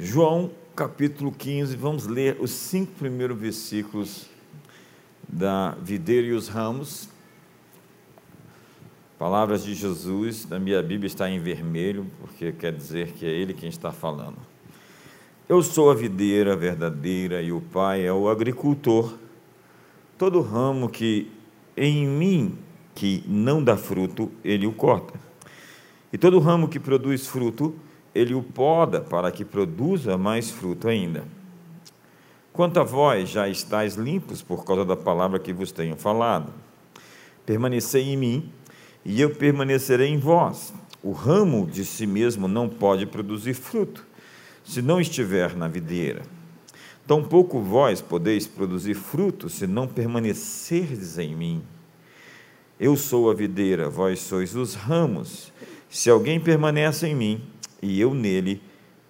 João capítulo 15, vamos ler os cinco primeiros versículos da Videira e os Ramos. Palavras de Jesus, na minha Bíblia está em vermelho, porque quer dizer que é Ele quem está falando. Eu sou a videira verdadeira e o Pai é o agricultor. Todo ramo que em mim que não dá fruto, Ele o corta. E todo ramo que produz fruto, ele o poda para que produza mais fruto ainda. Quanto a vós, já estáis limpos por causa da palavra que vos tenho falado. Permanecei em mim, e eu permanecerei em vós. O ramo de si mesmo não pode produzir fruto, se não estiver na videira. Tampouco vós podeis produzir fruto, se não permanecerdes em mim. Eu sou a videira, vós sois os ramos. Se alguém permanece em mim e eu nele,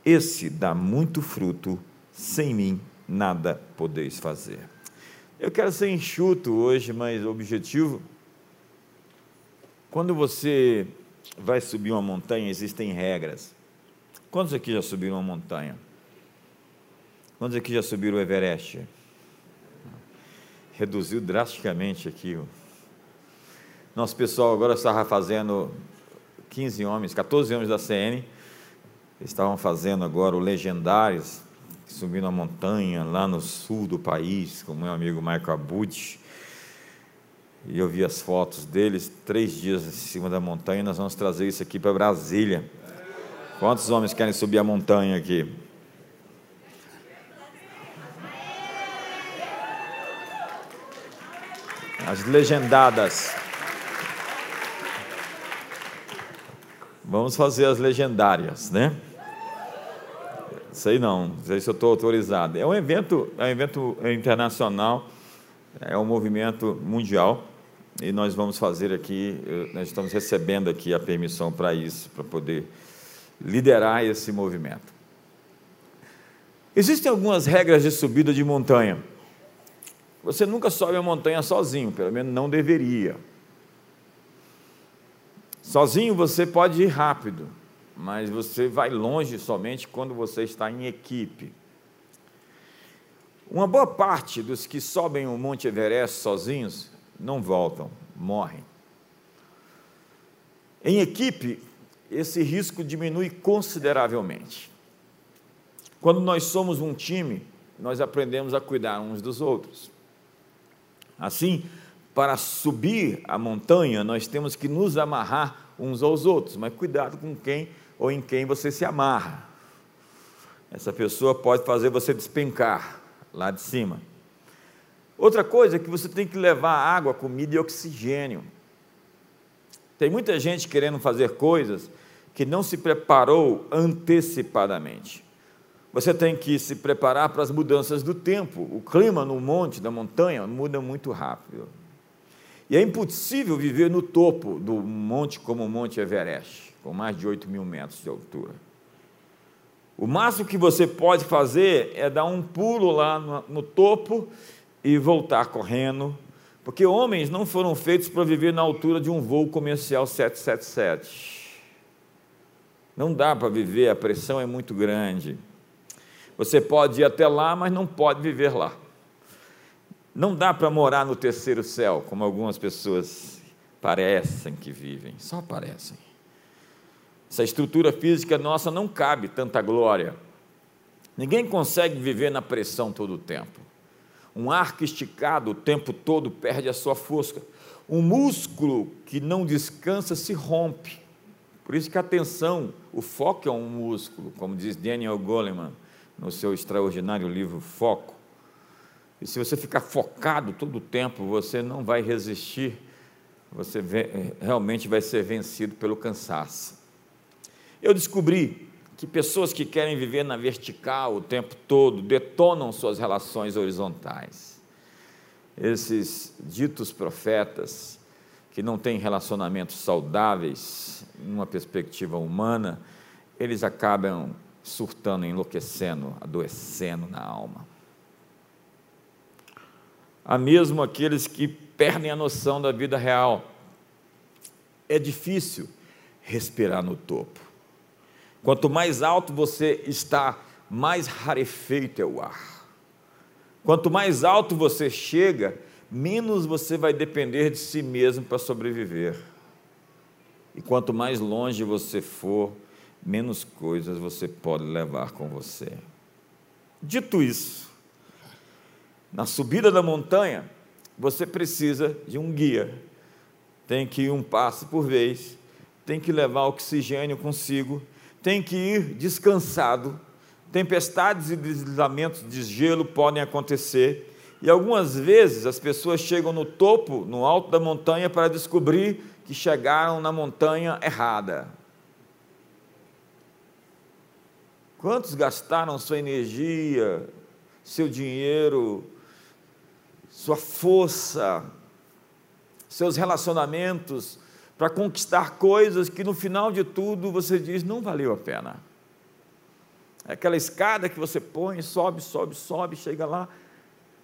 esse dá muito fruto, sem mim nada podeis fazer. Eu quero ser enxuto hoje, mas objetivo. Quando você vai subir uma montanha, existem regras. Quantos aqui já subiram uma montanha? Quantos aqui já subiram o Everest? Reduziu drasticamente aqui. Nosso pessoal agora estava fazendo 15 homens, 14 homens da CN, estavam fazendo agora o Legendários, subindo a montanha lá no sul do país, com meu amigo Michael Abud. E eu vi as fotos deles, três dias em cima da montanha, nós vamos trazer isso aqui para Brasília. Quantos homens querem subir a montanha aqui? As legendadas. Vamos fazer as legendárias, né? Sei não, não sei se eu estou autorizado. É um evento, é um evento internacional, é um movimento mundial e nós vamos fazer aqui, nós estamos recebendo aqui a permissão para isso, para poder liderar esse movimento. Existem algumas regras de subida de montanha. Você nunca sobe a montanha sozinho, pelo menos não deveria. Sozinho você pode ir rápido, mas você vai longe somente quando você está em equipe. Uma boa parte dos que sobem o Monte Everest sozinhos não voltam, morrem. Em equipe, esse risco diminui consideravelmente. Quando nós somos um time, nós aprendemos a cuidar uns dos outros. Assim, para subir a montanha, nós temos que nos amarrar uns aos outros, mas cuidado com quem ou em quem você se amarra. Essa pessoa pode fazer você despencar lá de cima. Outra coisa é que você tem que levar água, comida e oxigênio. Tem muita gente querendo fazer coisas que não se preparou antecipadamente. Você tem que se preparar para as mudanças do tempo. O clima no monte, da montanha, muda muito rápido. E é impossível viver no topo do monte como o Monte Everest, com mais de 8 mil metros de altura. O máximo que você pode fazer é dar um pulo lá no, no topo e voltar correndo, porque homens não foram feitos para viver na altura de um voo comercial 777. Não dá para viver, a pressão é muito grande. Você pode ir até lá, mas não pode viver lá. Não dá para morar no terceiro céu, como algumas pessoas parecem que vivem, só parecem. Essa estrutura física nossa não cabe tanta glória. Ninguém consegue viver na pressão todo o tempo. Um arco esticado o tempo todo perde a sua força. Um músculo que não descansa se rompe. Por isso que a atenção, o foco é um músculo, como diz Daniel Goleman no seu extraordinário livro Foco. E se você ficar focado todo o tempo, você não vai resistir, você realmente vai ser vencido pelo cansaço. Eu descobri que pessoas que querem viver na vertical o tempo todo detonam suas relações horizontais. Esses ditos profetas que não têm relacionamentos saudáveis, numa perspectiva humana, eles acabam surtando, enlouquecendo, adoecendo na alma a mesmo aqueles que perdem a noção da vida real. É difícil respirar no topo. Quanto mais alto você está mais rarefeito é o ar. Quanto mais alto você chega, menos você vai depender de si mesmo para sobreviver. E quanto mais longe você for, menos coisas você pode levar com você. Dito isso, na subida da montanha, você precisa de um guia. Tem que ir um passo por vez, tem que levar oxigênio consigo, tem que ir descansado. Tempestades e deslizamentos de gelo podem acontecer, e algumas vezes as pessoas chegam no topo, no alto da montanha, para descobrir que chegaram na montanha errada. Quantos gastaram sua energia, seu dinheiro, sua força, seus relacionamentos para conquistar coisas que no final de tudo você diz não valeu a pena. É aquela escada que você põe, sobe, sobe, sobe, chega lá,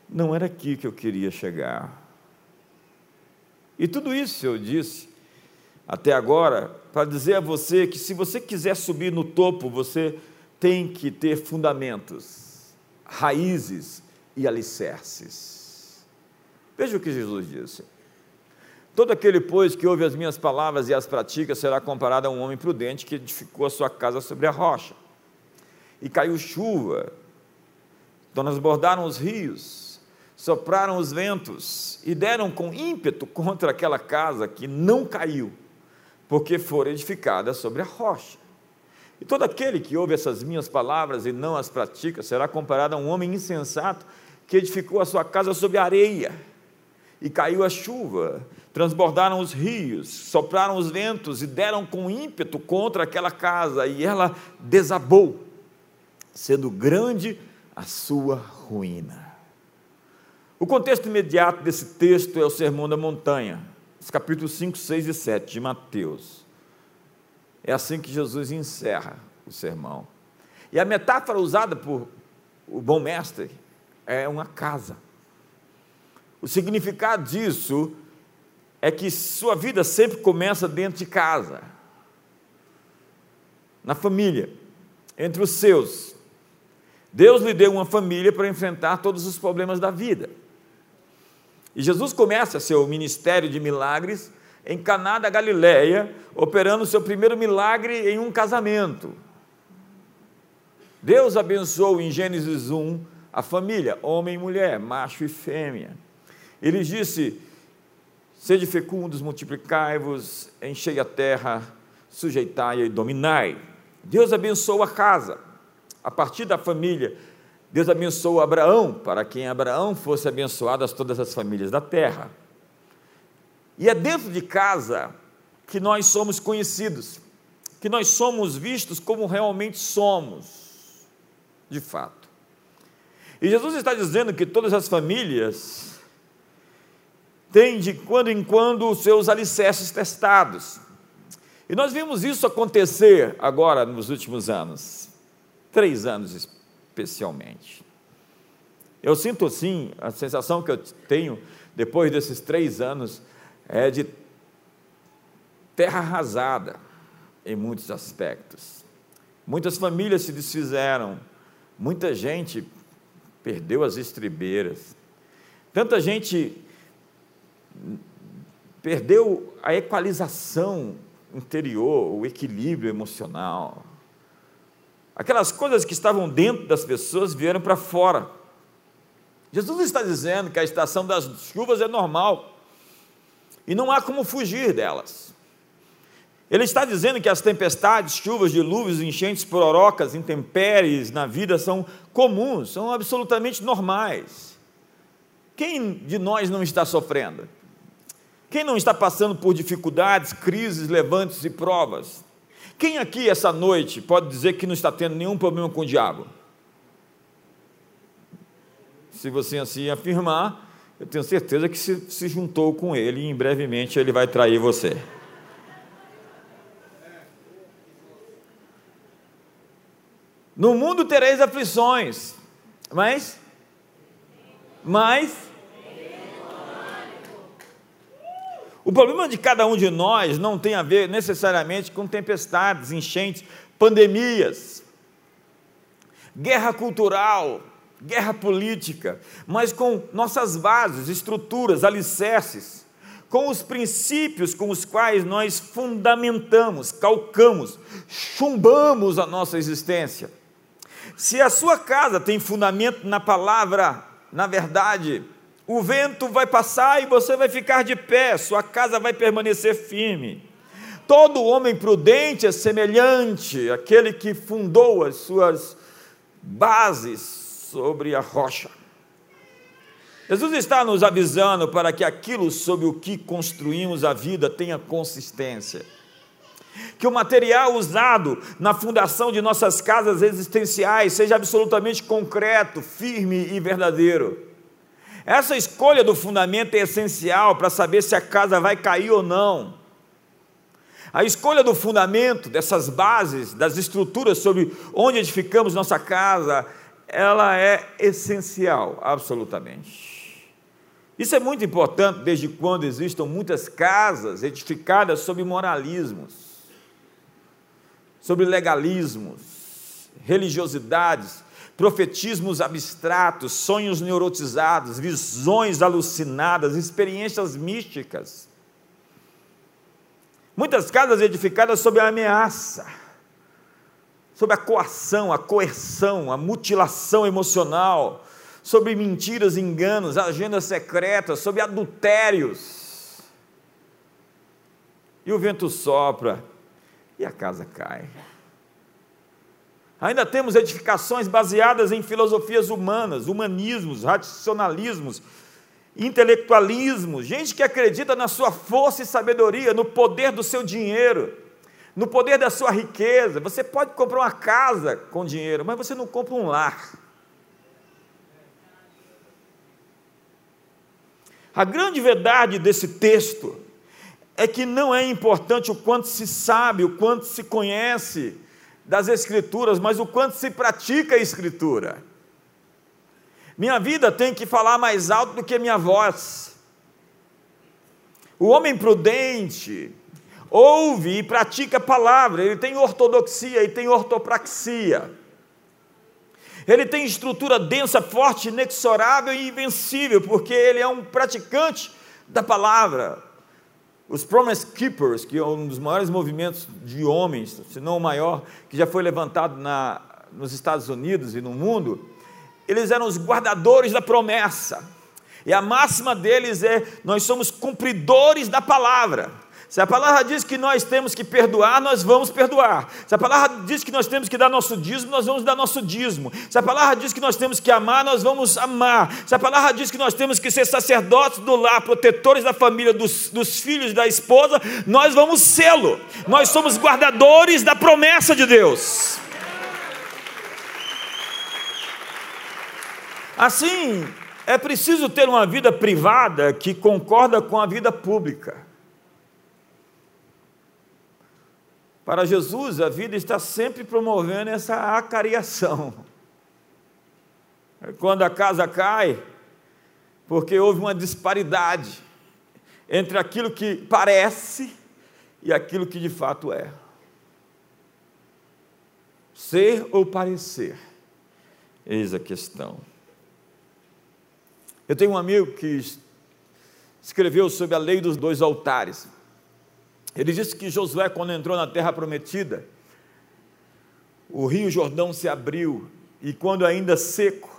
não era aqui que eu queria chegar. E tudo isso eu disse até agora para dizer a você que se você quiser subir no topo, você tem que ter fundamentos, raízes e alicerces. Veja o que Jesus disse. Todo aquele, pois, que ouve as minhas palavras e as pratica, será comparado a um homem prudente que edificou a sua casa sobre a rocha. E caiu chuva, transbordaram os rios, sopraram os ventos e deram com ímpeto contra aquela casa que não caiu, porque fora edificada sobre a rocha. E todo aquele que ouve essas minhas palavras e não as pratica será comparado a um homem insensato que edificou a sua casa sobre areia. E caiu a chuva, transbordaram os rios, sopraram os ventos e deram com ímpeto contra aquela casa, e ela desabou, sendo grande a sua ruína. O contexto imediato desse texto é o Sermão da Montanha, os capítulos 5, 6 e 7 de Mateus. É assim que Jesus encerra o sermão. E a metáfora usada por o bom mestre é uma casa. O significado disso é que sua vida sempre começa dentro de casa, na família, entre os seus. Deus lhe deu uma família para enfrentar todos os problemas da vida. E Jesus começa seu ministério de milagres em Caná da Galileia, operando seu primeiro milagre em um casamento. Deus abençoou em Gênesis 1 a família, homem e mulher, macho e fêmea. Ele disse: Sede fecundos, multiplicai-vos, enchei a terra, sujeitai e dominai. Deus abençoou a casa. A partir da família, Deus abençoou Abraão, para que em Abraão fosse abençoadas todas as famílias da terra. E é dentro de casa que nós somos conhecidos, que nós somos vistos como realmente somos, de fato. E Jesus está dizendo que todas as famílias têm de quando em quando os seus alicerces testados. E nós vimos isso acontecer agora nos últimos anos, três anos especialmente. Eu sinto assim, a sensação que eu tenho depois desses três anos é de terra arrasada em muitos aspectos. Muitas famílias se desfizeram, muita gente perdeu as estribeiras, tanta gente perdeu a equalização interior, o equilíbrio emocional. Aquelas coisas que estavam dentro das pessoas vieram para fora. Jesus está dizendo que a estação das chuvas é normal e não há como fugir delas. Ele está dizendo que as tempestades, chuvas, dilúvios, enchentes, pororocas, intempéries na vida são comuns, são absolutamente normais. Quem de nós não está sofrendo? Quem não está passando por dificuldades, crises, levantes e provas? Quem aqui essa noite pode dizer que não está tendo nenhum problema com o diabo? Se você assim afirmar, eu tenho certeza que se, se juntou com ele e em brevemente ele vai trair você. No mundo tereis aflições, mas, mas, O problema de cada um de nós não tem a ver necessariamente com tempestades, enchentes, pandemias. guerra cultural, guerra política, mas com nossas bases, estruturas, alicerces, com os princípios com os quais nós fundamentamos, calcamos, chumbamos a nossa existência. Se a sua casa tem fundamento na palavra, na verdade, o vento vai passar e você vai ficar de pé, sua casa vai permanecer firme. Todo homem prudente é semelhante àquele que fundou as suas bases sobre a rocha. Jesus está nos avisando para que aquilo sobre o que construímos a vida tenha consistência. Que o material usado na fundação de nossas casas existenciais seja absolutamente concreto, firme e verdadeiro. Essa escolha do fundamento é essencial para saber se a casa vai cair ou não. A escolha do fundamento, dessas bases, das estruturas sobre onde edificamos nossa casa, ela é essencial, absolutamente. Isso é muito importante desde quando existam muitas casas edificadas sobre moralismos, sobre legalismos, religiosidades, profetismos abstratos, sonhos neurotizados, visões alucinadas, experiências místicas. Muitas casas edificadas sob a ameaça, sob a coação, a coerção, a mutilação emocional, sobre mentiras, enganos, agendas secretas, sobre adultérios. E o vento sopra e a casa cai. Ainda temos edificações baseadas em filosofias humanas, humanismos, racionalismos, intelectualismo, gente que acredita na sua força e sabedoria, no poder do seu dinheiro, no poder da sua riqueza. Você pode comprar uma casa com dinheiro, mas você não compra um lar. A grande verdade desse texto é que não é importante o quanto se sabe, o quanto se conhece das Escrituras, mas o quanto se pratica a Escritura. Minha vida tem que falar mais alto do que minha voz. O homem prudente ouve e pratica a palavra, ele tem ortodoxia e tem ortopraxia. Ele tem estrutura densa, forte, inexorável e invencível, porque ele é um praticante da palavra. Os Promise Keepers, que é um dos maiores movimentos de homens, se não o maior, que já foi levantado na, nos Estados Unidos e no mundo, eles eram os guardadores da promessa. E a máxima deles é: nós somos cumpridores da palavra. Se a palavra diz que nós temos que perdoar, nós vamos perdoar. Se a palavra diz que nós temos que dar nosso dízimo, nós vamos dar nosso dízimo. Se a palavra diz que nós temos que amar, nós vamos amar. Se a palavra diz que nós temos que ser sacerdotes do lar, protetores da família, dos, dos filhos da esposa, nós vamos sê-lo. Nós somos guardadores da promessa de Deus. Assim, é preciso ter uma vida privada que concorda com a vida pública. Para Jesus, a vida está sempre promovendo essa acariação. Quando a casa cai, porque houve uma disparidade entre aquilo que parece e aquilo que de fato é. Ser ou parecer? Eis a questão. Eu tenho um amigo que escreveu sobre a lei dos dois altares. Ele disse que Josué, quando entrou na terra prometida, o rio Jordão se abriu e, quando ainda seco,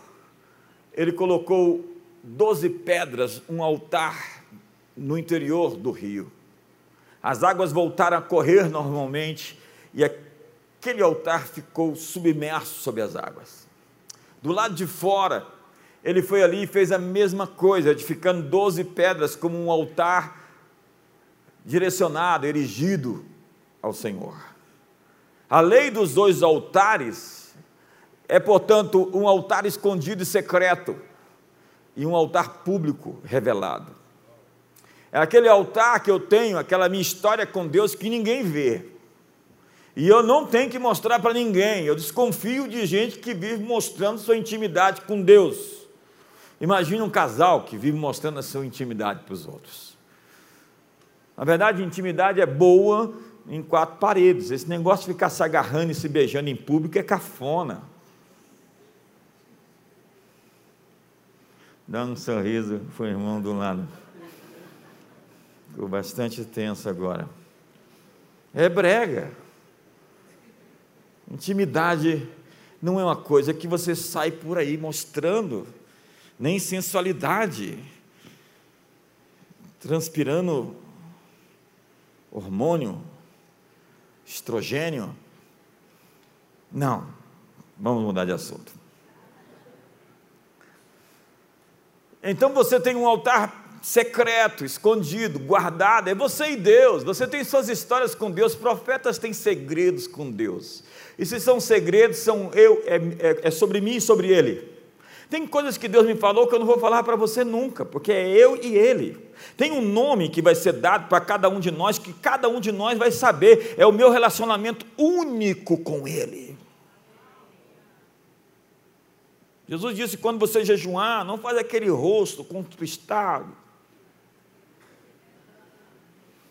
ele colocou doze pedras, um altar no interior do rio. As águas voltaram a correr normalmente e aquele altar ficou submerso sob as águas. Do lado de fora, ele foi ali e fez a mesma coisa, edificando doze pedras como um altar direcionado, erigido ao Senhor. A lei dos dois altares é, portanto, um altar escondido e secreto e um altar público revelado. É aquele altar que eu tenho, aquela minha história com Deus que ninguém vê. E eu não tenho que mostrar para ninguém. Eu desconfio de gente que vive mostrando sua intimidade com Deus. Imagine um casal que vive mostrando a sua intimidade para os outros. Na verdade, intimidade é boa em quatro paredes. Esse negócio de ficar se agarrando e se beijando em público é cafona. Dá um sorriso foi irmão do lado. Ficou bastante tenso agora. É brega. Intimidade não é uma coisa que você sai por aí mostrando, nem sensualidade, transpirando hormônio, estrogênio. Não, vamos mudar de assunto. Então você tem um altar secreto, escondido, guardado, é você e Deus. Você tem suas histórias com Deus, profetas têm segredos com Deus. E se são segredos, são eu, é, é, é sobre mim e sobre Ele. Tem coisas que Deus me falou que eu não vou falar para você nunca, porque é eu e Ele. Tem um nome que vai ser dado para cada um de nós, que cada um de nós vai saber, é o meu relacionamento único com Ele. Jesus disse: quando você jejuar, não faz aquele rosto contristado.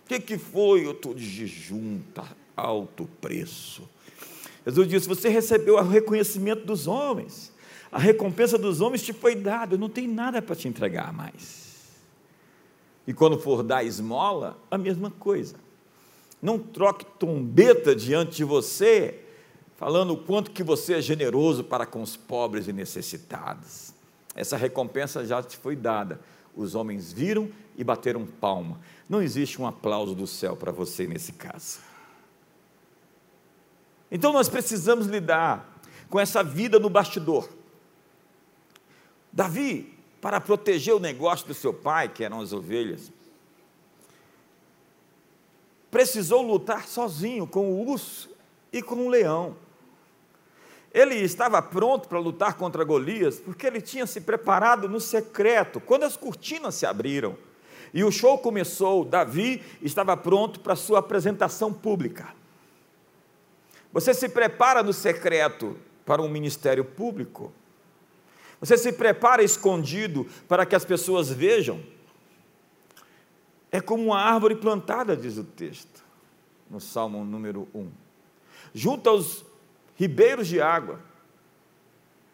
O que, que foi? Eu estou de jejum, está alto preço. Jesus disse: Você recebeu o reconhecimento dos homens, a recompensa dos homens te foi dada, não tenho nada para te entregar mais. E quando for dar esmola, a mesma coisa. Não troque trombeta diante de você, falando o quanto que você é generoso para com os pobres e necessitados. Essa recompensa já te foi dada. Os homens viram e bateram palma. Não existe um aplauso do céu para você nesse caso. Então nós precisamos lidar com essa vida no bastidor. Davi, para proteger o negócio do seu pai, que eram as ovelhas, precisou lutar sozinho com o urso e com o leão. Ele estava pronto para lutar contra Golias, porque ele tinha se preparado no secreto, quando as cortinas se abriram. E o show começou, Davi estava pronto para sua apresentação pública. Você se prepara no secreto para um ministério público? Você se prepara escondido para que as pessoas vejam? É como uma árvore plantada, diz o texto, no Salmo número 1, junto aos ribeiros de água.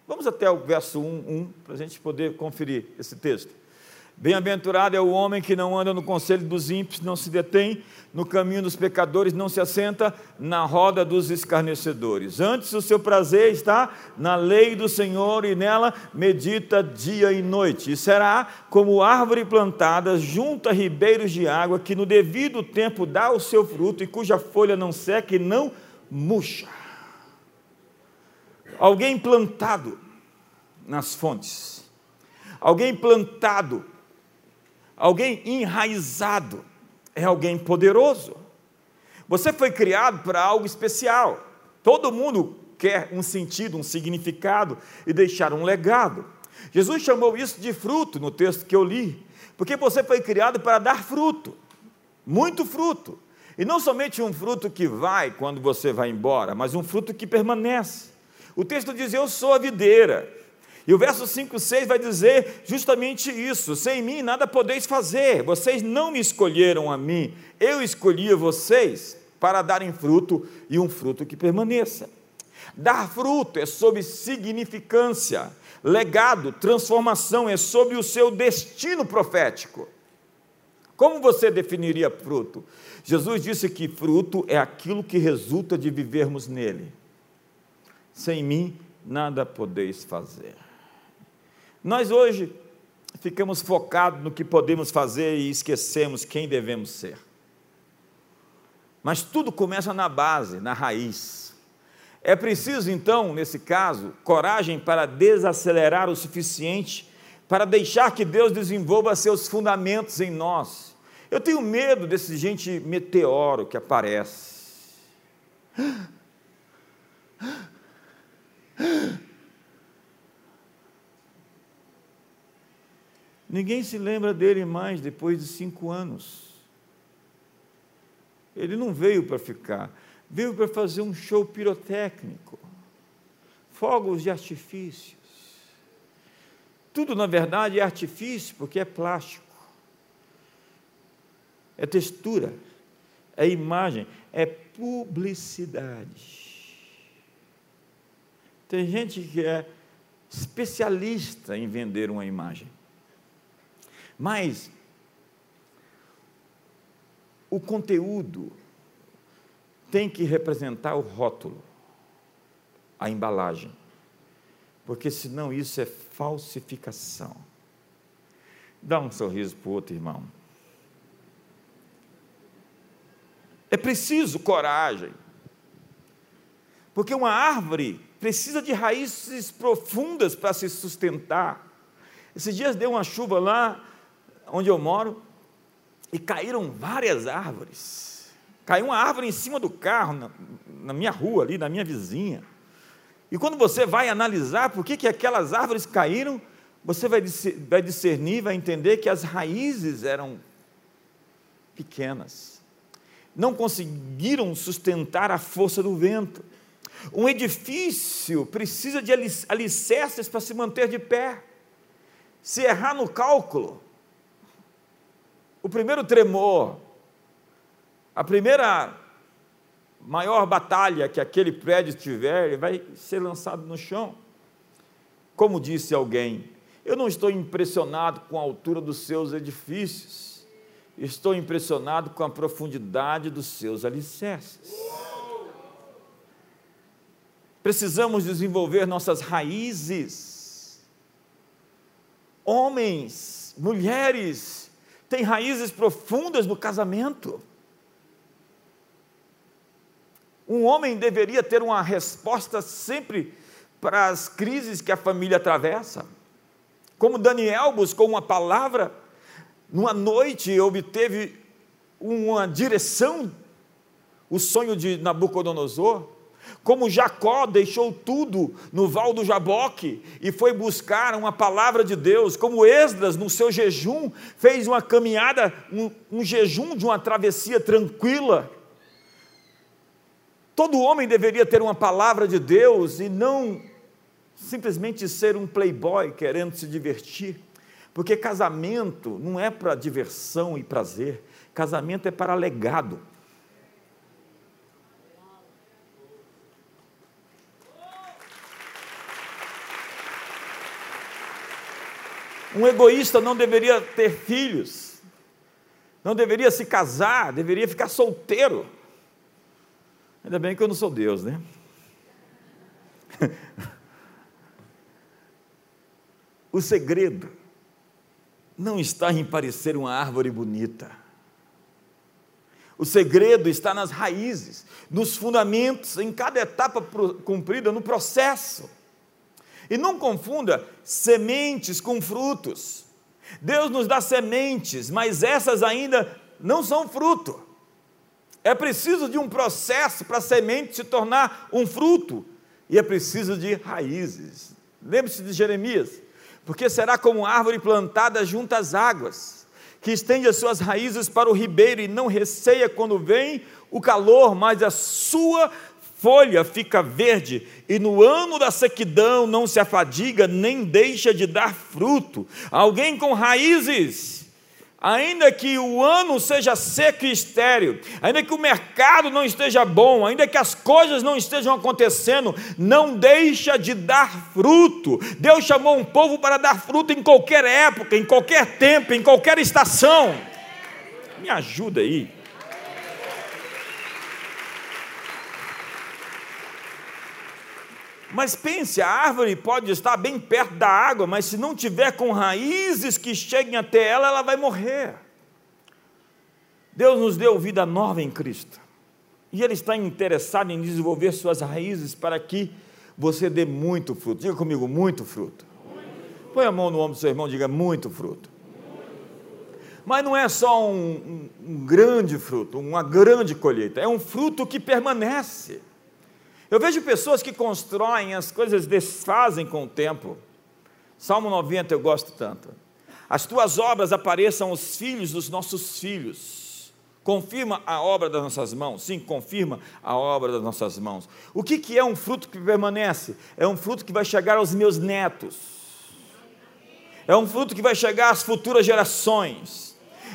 Vamos até o verso 1, 1 para a gente poder conferir esse texto. Bem-aventurado é o homem que não anda no conselho dos ímpios, não se detém no caminho dos pecadores, não se assenta na roda dos escarnecedores. Antes, o seu prazer está na lei do Senhor e nela medita dia e noite. E será como árvore plantada junto a ribeiros de água, que no devido tempo dá o seu fruto e cuja folha não seca e não murcha. Alguém plantado nas fontes, alguém plantado Alguém enraizado é alguém poderoso. Você foi criado para algo especial. Todo mundo quer um sentido, um significado e deixar um legado. Jesus chamou isso de fruto no texto que eu li, porque você foi criado para dar fruto, muito fruto. E não somente um fruto que vai quando você vai embora, mas um fruto que permanece. O texto diz: Eu sou a videira, e o verso 5, 6 vai dizer justamente isso: sem mim nada podeis fazer, vocês não me escolheram a mim, eu escolhi vocês para darem fruto e um fruto que permaneça. Dar fruto é sobre significância, legado, transformação, é sobre o seu destino profético. Como você definiria fruto? Jesus disse que fruto é aquilo que resulta de vivermos nele. Sem mim nada podeis fazer. Nós hoje ficamos focados no que podemos fazer e esquecemos quem devemos ser. Mas tudo começa na base, na raiz. É preciso, então, nesse caso, coragem para desacelerar o suficiente para deixar que Deus desenvolva seus fundamentos em nós. Eu tenho medo desse gente meteoro que aparece. Ninguém se lembra dele mais depois de cinco anos. Ele não veio para ficar, veio para fazer um show pirotécnico, fogos de artifícios. Tudo, na verdade, é artifício porque é plástico, é textura, é imagem, é publicidade. Tem gente que é especialista em vender uma imagem. Mas o conteúdo tem que representar o rótulo, a embalagem, porque senão isso é falsificação. Dá um sorriso para o outro irmão. É preciso coragem, porque uma árvore precisa de raízes profundas para se sustentar. Esses dias deu uma chuva lá onde eu moro e caíram várias árvores. Caiu uma árvore em cima do carro, na, na minha rua ali, na minha vizinha. E quando você vai analisar por que, que aquelas árvores caíram, você vai, vai discernir, vai entender que as raízes eram pequenas. Não conseguiram sustentar a força do vento. Um edifício precisa de alicerces para se manter de pé. Se errar no cálculo, o primeiro tremor, a primeira maior batalha que aquele prédio tiver, ele vai ser lançado no chão. Como disse alguém, eu não estou impressionado com a altura dos seus edifícios, estou impressionado com a profundidade dos seus alicerces. Precisamos desenvolver nossas raízes. Homens, mulheres, têm raízes profundas no casamento. Um homem deveria ter uma resposta sempre para as crises que a família atravessa. Como Daniel buscou uma palavra, numa noite obteve uma direção, o sonho de Nabucodonosor. Como Jacó deixou tudo no val do Jaboque e foi buscar uma palavra de Deus, como Esdras, no seu jejum, fez uma caminhada, um, um jejum de uma travessia tranquila. Todo homem deveria ter uma palavra de Deus e não simplesmente ser um playboy querendo se divertir. Porque casamento não é para diversão e prazer, casamento é para legado. Um egoísta não deveria ter filhos, não deveria se casar, deveria ficar solteiro. Ainda bem que eu não sou Deus, né? o segredo não está em parecer uma árvore bonita. O segredo está nas raízes, nos fundamentos, em cada etapa cumprida no processo. E não confunda sementes com frutos. Deus nos dá sementes, mas essas ainda não são fruto. É preciso de um processo para a semente se tornar um fruto, e é preciso de raízes. Lembre-se de Jeremias: porque será como árvore plantada junto às águas, que estende as suas raízes para o ribeiro e não receia quando vem o calor, mas a sua folha fica verde, e no ano da sequidão não se afadiga, nem deixa de dar fruto. Alguém com raízes, ainda que o ano seja seco e estéril, ainda que o mercado não esteja bom, ainda que as coisas não estejam acontecendo, não deixa de dar fruto. Deus chamou um povo para dar fruto em qualquer época, em qualquer tempo, em qualquer estação. Me ajuda aí. Mas pense, a árvore pode estar bem perto da água, mas se não tiver com raízes que cheguem até ela, ela vai morrer. Deus nos deu vida nova em Cristo. E Ele está interessado em desenvolver suas raízes para que você dê muito fruto. Diga comigo, muito fruto. Põe a mão no ombro do seu irmão e diga muito fruto. Mas não é só um, um, um grande fruto, uma grande colheita, é um fruto que permanece. Eu vejo pessoas que constroem, as coisas desfazem com o tempo. Salmo 90 eu gosto tanto. As tuas obras apareçam aos filhos dos nossos filhos. Confirma a obra das nossas mãos. Sim, confirma a obra das nossas mãos. O que, que é um fruto que permanece? É um fruto que vai chegar aos meus netos. É um fruto que vai chegar às futuras gerações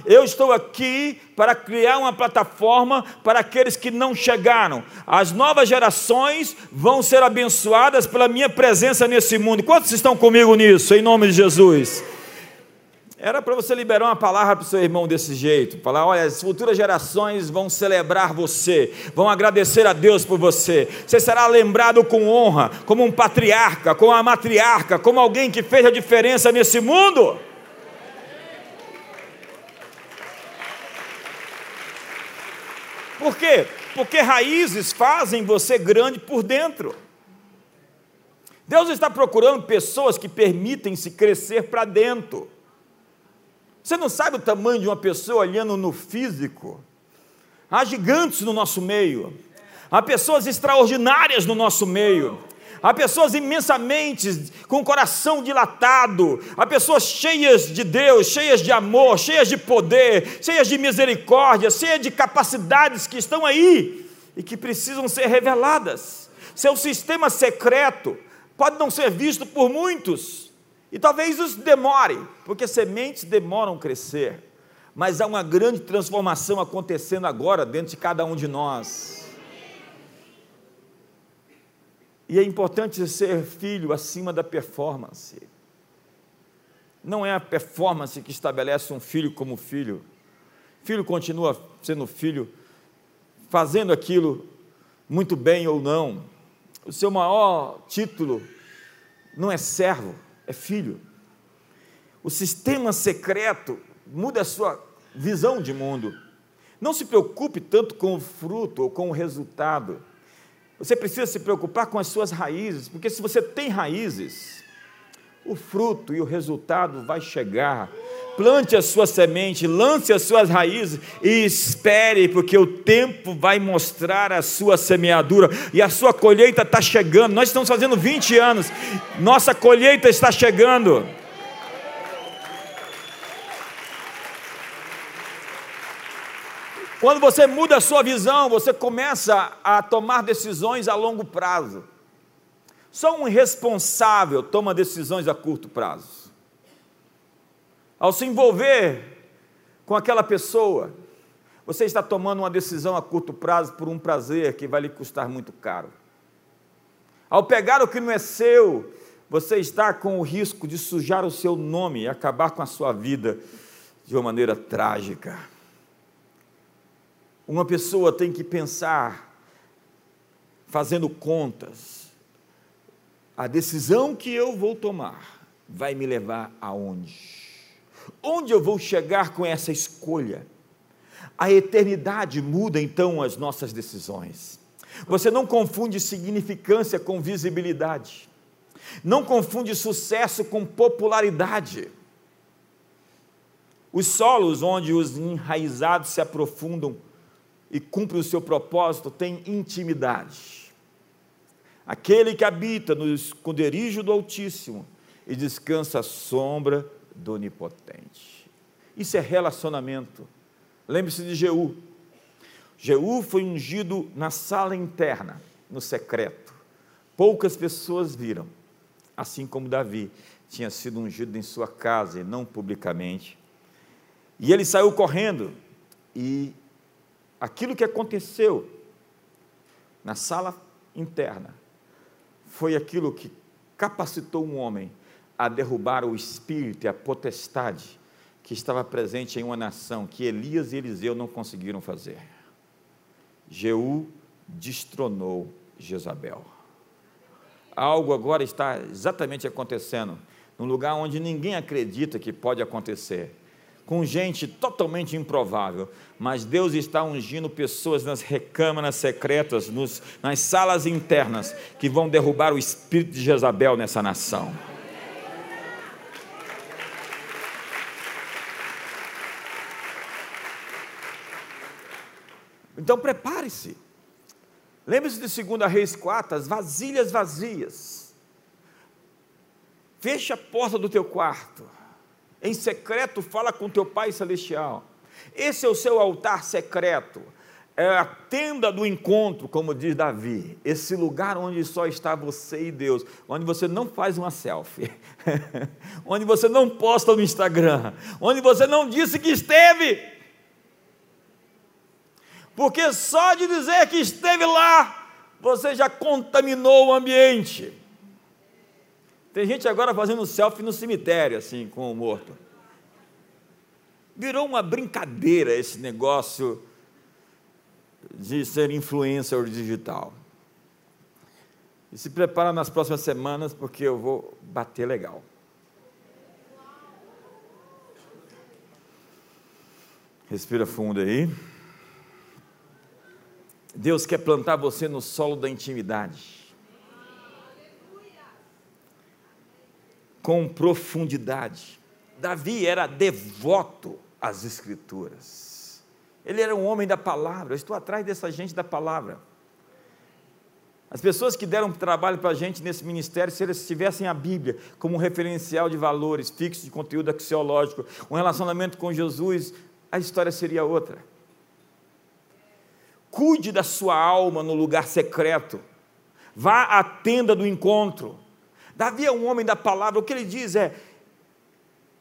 eu estou aqui para criar uma plataforma para aqueles que não chegaram. As novas gerações vão ser abençoadas pela minha presença nesse mundo. Quantos estão comigo nisso, em nome de Jesus? Era para você liberar uma palavra para o seu irmão desse jeito, falar: olha, as futuras gerações vão celebrar você, vão agradecer a Deus por você. Você será lembrado com honra, como um patriarca, como uma matriarca, como alguém que fez a diferença nesse mundo. Por quê? Porque raízes fazem você grande por dentro. Deus está procurando pessoas que permitem-se crescer para dentro. Você não sabe o tamanho de uma pessoa olhando no físico? Há gigantes no nosso meio, há pessoas extraordinárias no nosso meio, há pessoas imensamente com o coração dilatado, há pessoas cheias de Deus, cheias de amor, cheias de poder, cheias de misericórdia, cheias de capacidades que estão aí e que precisam ser reveladas. Seu sistema secreto pode não ser visto por muitos, e talvez isso demore, porque sementes demoram crescer, mas há uma grande transformação acontecendo agora dentro de cada um de nós. E é importante ser filho acima da performance. Não é a performance que estabelece um filho como filho. Filho continua sendo filho, fazendo aquilo muito bem ou não. O seu maior título não é servo, é filho. O sistema secreto muda a sua visão de mundo. Não se preocupe tanto com o fruto ou com o resultado. Você precisa se preocupar com as suas raízes, porque se você tem raízes, o fruto e o resultado vai chegar. Plante a sua semente, lance as suas raízes e espere, porque o tempo vai mostrar a sua semeadura e a sua colheita está chegando. Nós estamos fazendo 20 anos, nossa colheita está chegando. Quando você muda a sua visão, você começa a tomar decisões a longo prazo. Só um irresponsável toma decisões a curto prazo. Ao se envolver com aquela pessoa, você está tomando uma decisão a curto prazo por um prazer que vai lhe custar muito caro. Ao pegar o que não é seu, você está com o risco de sujar o seu nome e acabar com a sua vida de uma maneira trágica. Uma pessoa tem que pensar, fazendo contas, a decisão que eu vou tomar vai me levar aonde? Onde eu vou chegar com essa escolha? A eternidade muda então as nossas decisões. Você não confunde significância com visibilidade. Não confunde sucesso com popularidade. Os solos onde os enraizados se aprofundam e cumprem o seu propósito têm intimidade. Aquele que habita no esconderijo do Altíssimo e descansa à sombra do Onipotente. Isso é relacionamento. Lembre-se de Jeú. Jeú foi ungido na sala interna, no secreto. Poucas pessoas viram, assim como Davi tinha sido ungido em sua casa e não publicamente. E ele saiu correndo, e aquilo que aconteceu na sala interna foi aquilo que capacitou um homem a derrubar o espírito e a potestade que estava presente em uma nação que Elias e Eliseu não conseguiram fazer. Jeú destronou Jezabel. Algo agora está exatamente acontecendo, num lugar onde ninguém acredita que pode acontecer, com gente totalmente improvável, mas Deus está ungindo pessoas nas recâmaras secretas, nos, nas salas internas, que vão derrubar o espírito de Jezabel nessa nação. Então prepare-se. Lembre-se de 2 Reis 4, as vasilhas vazias. Feche a porta do teu quarto. Em secreto, fala com teu Pai Celestial. Esse é o seu altar secreto. É a tenda do encontro, como diz Davi. Esse lugar onde só está você e Deus. Onde você não faz uma selfie. onde você não posta no Instagram. Onde você não disse que esteve porque só de dizer que esteve lá, você já contaminou o ambiente. Tem gente agora fazendo selfie no cemitério, assim, com o morto. Virou uma brincadeira esse negócio de ser influencer digital. E se prepara nas próximas semanas, porque eu vou bater legal. Respira fundo aí. Deus quer plantar você no solo da intimidade. Com profundidade. Davi era devoto às Escrituras. Ele era um homem da palavra. Eu estou atrás dessa gente da palavra. As pessoas que deram trabalho para a gente nesse ministério, se eles tivessem a Bíblia como um referencial de valores fixos, de conteúdo axiológico, um relacionamento com Jesus, a história seria outra. Cuide da sua alma no lugar secreto. Vá à tenda do encontro. Davi é um homem da palavra. O que ele diz é: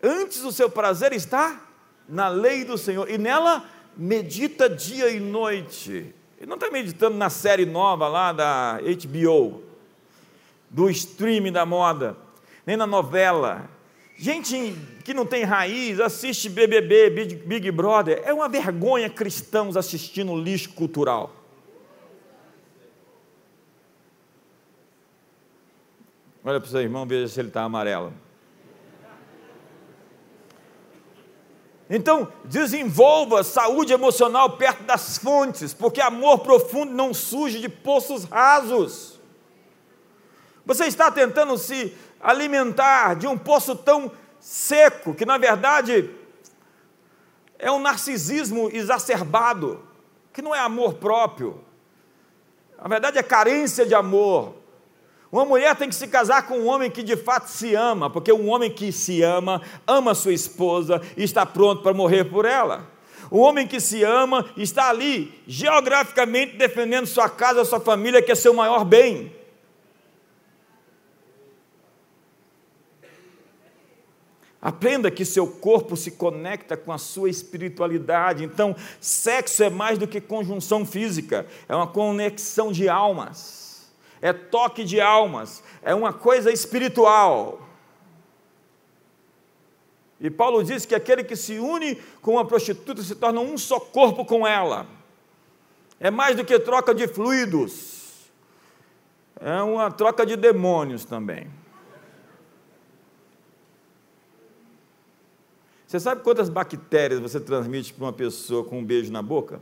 antes o seu prazer está na lei do Senhor, e nela medita dia e noite. Ele não está meditando na série nova lá da HBO, do streaming da moda, nem na novela. Gente que não tem raiz, assiste BBB, Big Brother. É uma vergonha cristãos assistindo lixo cultural. Olha para o seu irmão, veja se ele está amarelo. Então, desenvolva saúde emocional perto das fontes, porque amor profundo não surge de poços rasos. Você está tentando se alimentar de um poço tão seco, que na verdade é um narcisismo exacerbado, que não é amor próprio. Na verdade é carência de amor. Uma mulher tem que se casar com um homem que de fato se ama, porque um homem que se ama, ama sua esposa e está pronto para morrer por ela. O homem que se ama está ali, geograficamente defendendo sua casa, sua família, que é seu maior bem. Aprenda que seu corpo se conecta com a sua espiritualidade. Então, sexo é mais do que conjunção física, é uma conexão de almas é toque de almas, é uma coisa espiritual. E Paulo diz que aquele que se une com uma prostituta se torna um só corpo com ela. É mais do que troca de fluidos, é uma troca de demônios também. Você sabe quantas bactérias você transmite para uma pessoa com um beijo na boca?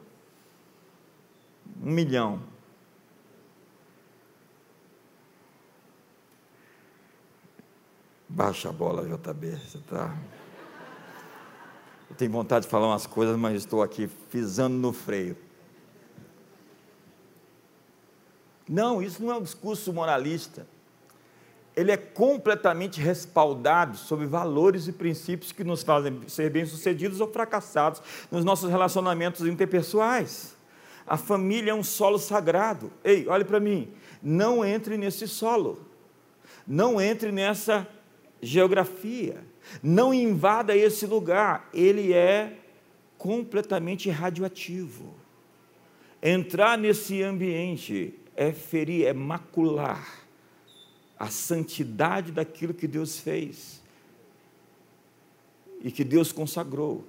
Um milhão. Baixa a bola, JB, você está. Eu tenho vontade de falar umas coisas, mas estou aqui pisando no freio. Não, isso não é um discurso moralista. Ele é completamente respaldado sobre valores e princípios que nos fazem ser bem-sucedidos ou fracassados nos nossos relacionamentos interpessoais. A família é um solo sagrado. Ei, olhe para mim. Não entre nesse solo. Não entre nessa geografia. Não invada esse lugar, ele é completamente radioativo. Entrar nesse ambiente é ferir, é macular a santidade daquilo que Deus fez e que Deus consagrou,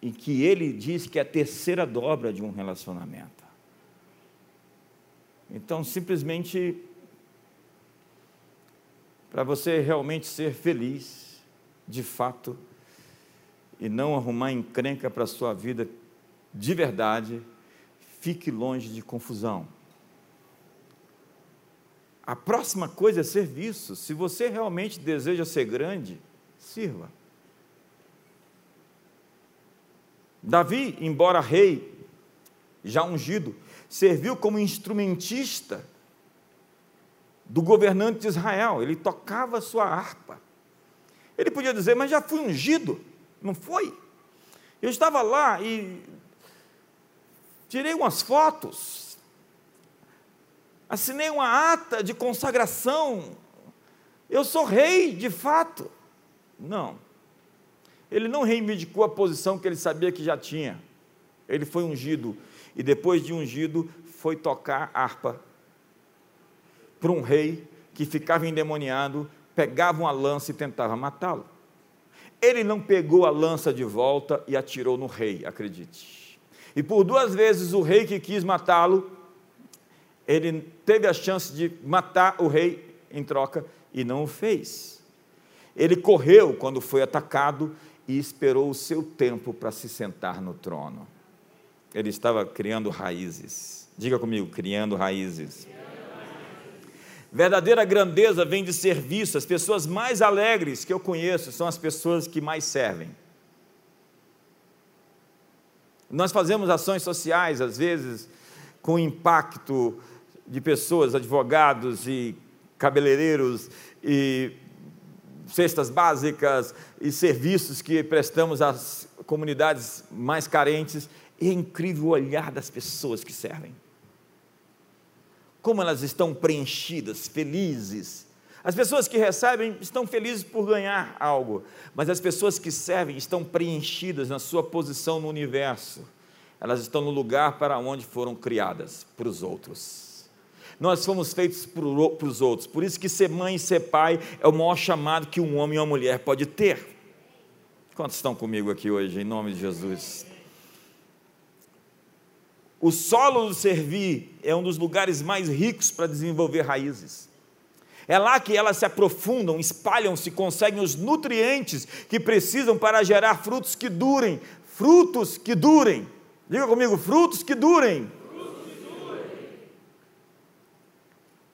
e que Ele diz que é a terceira dobra de um relacionamento. Então, simplesmente para você realmente ser feliz, de fato, e não arrumar encrenca para a sua vida de verdade, fique longe de confusão. A próxima coisa é serviço. Se você realmente deseja ser grande, sirva. Davi, embora rei, já ungido, serviu como instrumentista do governante de Israel, ele tocava sua harpa. Ele podia dizer, mas já fui ungido, não foi? Eu estava lá e tirei umas fotos, assinei uma ata de consagração, eu sou rei de fato. Não. Ele não reivindicou a posição que ele sabia que já tinha. Ele foi ungido e depois de ungido foi tocar harpa para um rei que ficava endemoniado, pegava uma lança e tentava matá-lo. ele não pegou a lança de volta e atirou no rei, acredite. E por duas vezes o rei que quis matá-lo, ele teve a chance de matar o rei em troca e não o fez. Ele correu quando foi atacado e esperou o seu tempo para se sentar no trono. Ele estava criando raízes. Diga comigo, criando raízes. Verdadeira grandeza vem de serviço. As pessoas mais alegres que eu conheço são as pessoas que mais servem. Nós fazemos ações sociais, às vezes, com impacto de pessoas, advogados e cabeleireiros e cestas básicas e serviços que prestamos às comunidades mais carentes. É incrível o olhar das pessoas que servem como elas estão preenchidas, felizes. As pessoas que recebem estão felizes por ganhar algo, mas as pessoas que servem estão preenchidas na sua posição no universo. Elas estão no lugar para onde foram criadas, para os outros. Nós fomos feitos para os outros, por isso que ser mãe e ser pai é o maior chamado que um homem e uma mulher pode ter. Quantos estão comigo aqui hoje, em nome de Jesus? O solo do servir é um dos lugares mais ricos para desenvolver raízes. É lá que elas se aprofundam, espalham-se, conseguem os nutrientes que precisam para gerar frutos que durem. Frutos que durem. Diga comigo, frutos que durem. Frutos que durem.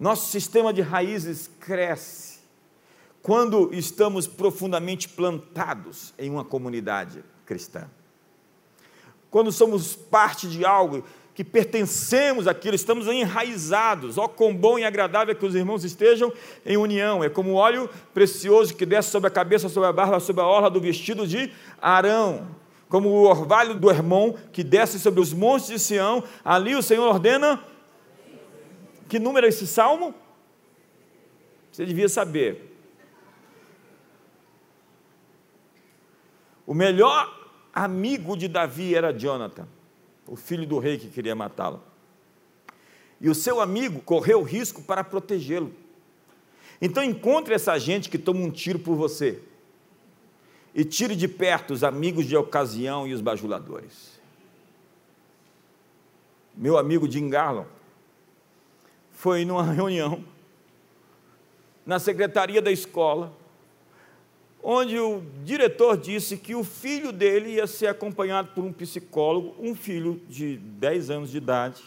Nosso sistema de raízes cresce quando estamos profundamente plantados em uma comunidade cristã. Quando somos parte de algo que pertencemos àquilo, estamos enraizados. Ó, quão bom e agradável é que os irmãos estejam em união. É como o óleo precioso que desce sobre a cabeça, sobre a barba, sobre a orla do vestido de Arão. Como o orvalho do Hermon que desce sobre os montes de Sião. Ali o Senhor ordena. Que número é esse salmo? Você devia saber. O melhor amigo de Davi era Jonathan o filho do rei que queria matá-lo. E o seu amigo correu risco para protegê-lo. Então encontre essa gente que toma um tiro por você. E tire de perto os amigos de ocasião e os bajuladores. Meu amigo Jim Garland foi numa reunião na secretaria da escola onde o diretor disse que o filho dele ia ser acompanhado por um psicólogo, um filho de 10 anos de idade,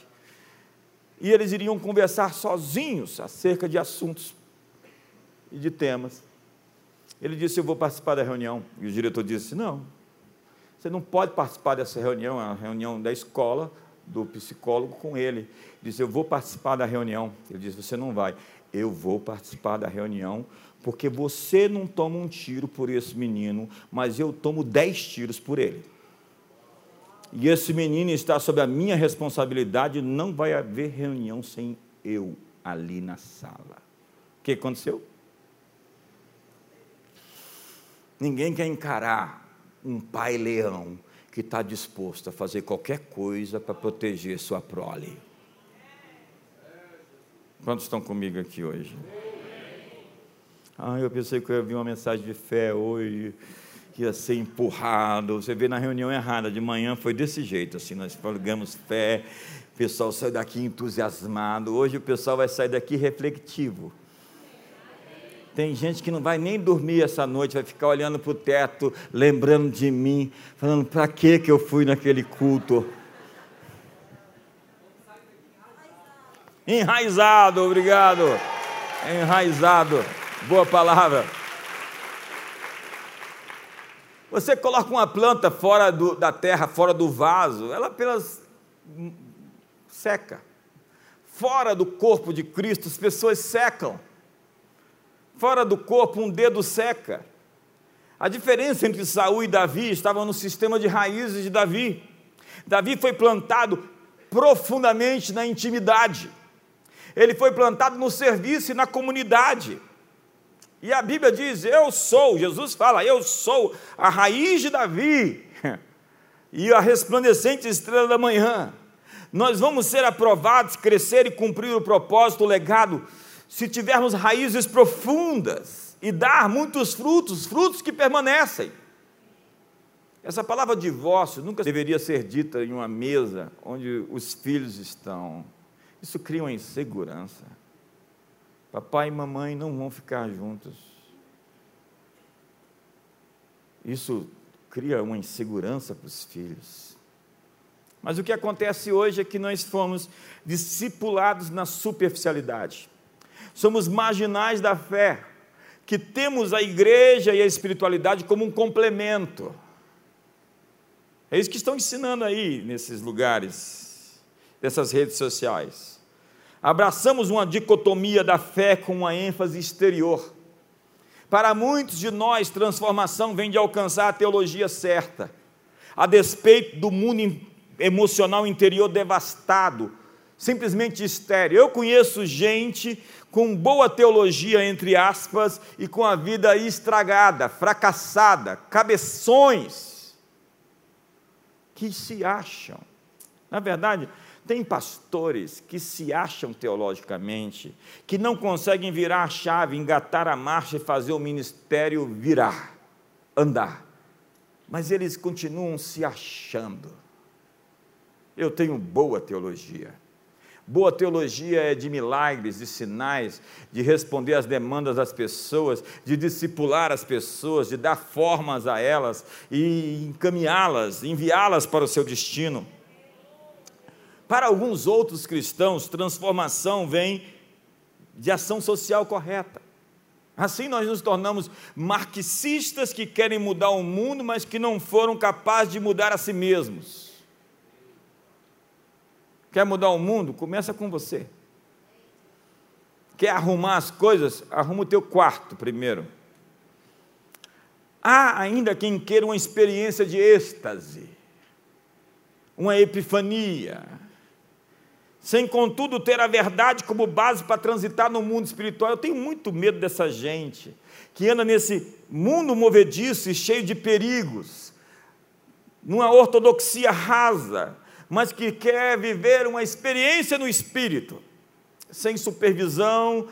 e eles iriam conversar sozinhos acerca de assuntos e de temas. Ele disse: Eu vou participar da reunião. E o diretor disse: Não, você não pode participar dessa reunião, é a reunião da escola, do psicólogo com ele. Ele disse: Eu vou participar da reunião. Ele disse: Você não vai. Eu vou participar da reunião porque você não toma um tiro por esse menino, mas eu tomo dez tiros por ele. E esse menino está sob a minha responsabilidade, não vai haver reunião sem eu ali na sala. O que aconteceu? Ninguém quer encarar um pai leão que está disposto a fazer qualquer coisa para proteger sua prole. Quantos estão comigo aqui hoje? Ah, eu pensei que eu ia ouvir uma mensagem de fé hoje, que ia ser empurrado. Você vê na reunião errada, de manhã foi desse jeito, assim, nós falamos fé, o pessoal saiu daqui entusiasmado. Hoje o pessoal vai sair daqui refletivo. Tem gente que não vai nem dormir essa noite, vai ficar olhando para o teto, lembrando de mim, falando: para que eu fui naquele culto? Enraizado, obrigado. Enraizado. Boa palavra. Você coloca uma planta fora do, da terra, fora do vaso, ela apenas seca. Fora do corpo de Cristo, as pessoas secam. Fora do corpo, um dedo seca. A diferença entre Saul e Davi estava no sistema de raízes de Davi. Davi foi plantado profundamente na intimidade. Ele foi plantado no serviço e na comunidade. E a Bíblia diz: Eu sou, Jesus fala, eu sou a raiz de Davi e a resplandecente estrela da manhã. Nós vamos ser aprovados, crescer e cumprir o propósito, o legado, se tivermos raízes profundas e dar muitos frutos, frutos que permanecem. Essa palavra divórcio nunca deveria ser dita em uma mesa onde os filhos estão. Isso cria uma insegurança. Papai e mamãe não vão ficar juntos. Isso cria uma insegurança para os filhos. Mas o que acontece hoje é que nós fomos discipulados na superficialidade. Somos marginais da fé, que temos a igreja e a espiritualidade como um complemento. É isso que estão ensinando aí nesses lugares, dessas redes sociais. Abraçamos uma dicotomia da fé com uma ênfase exterior. Para muitos de nós, transformação vem de alcançar a teologia certa, a despeito do mundo emocional interior devastado, simplesmente estéreo. Eu conheço gente com boa teologia, entre aspas, e com a vida estragada, fracassada, cabeções, que se acham. Na verdade, tem pastores que se acham teologicamente, que não conseguem virar a chave, engatar a marcha e fazer o ministério virar, andar. Mas eles continuam se achando. Eu tenho boa teologia. Boa teologia é de milagres, de sinais, de responder às demandas das pessoas, de discipular as pessoas, de dar formas a elas e encaminhá-las, enviá-las para o seu destino. Para alguns outros cristãos, transformação vem de ação social correta. Assim nós nos tornamos marxistas que querem mudar o mundo, mas que não foram capazes de mudar a si mesmos. Quer mudar o mundo? Começa com você. Quer arrumar as coisas? Arruma o teu quarto primeiro. Há ainda quem queira uma experiência de êxtase, uma epifania, sem contudo ter a verdade como base para transitar no mundo espiritual. Eu tenho muito medo dessa gente que anda nesse mundo movediço e cheio de perigos, numa ortodoxia rasa, mas que quer viver uma experiência no espírito, sem supervisão,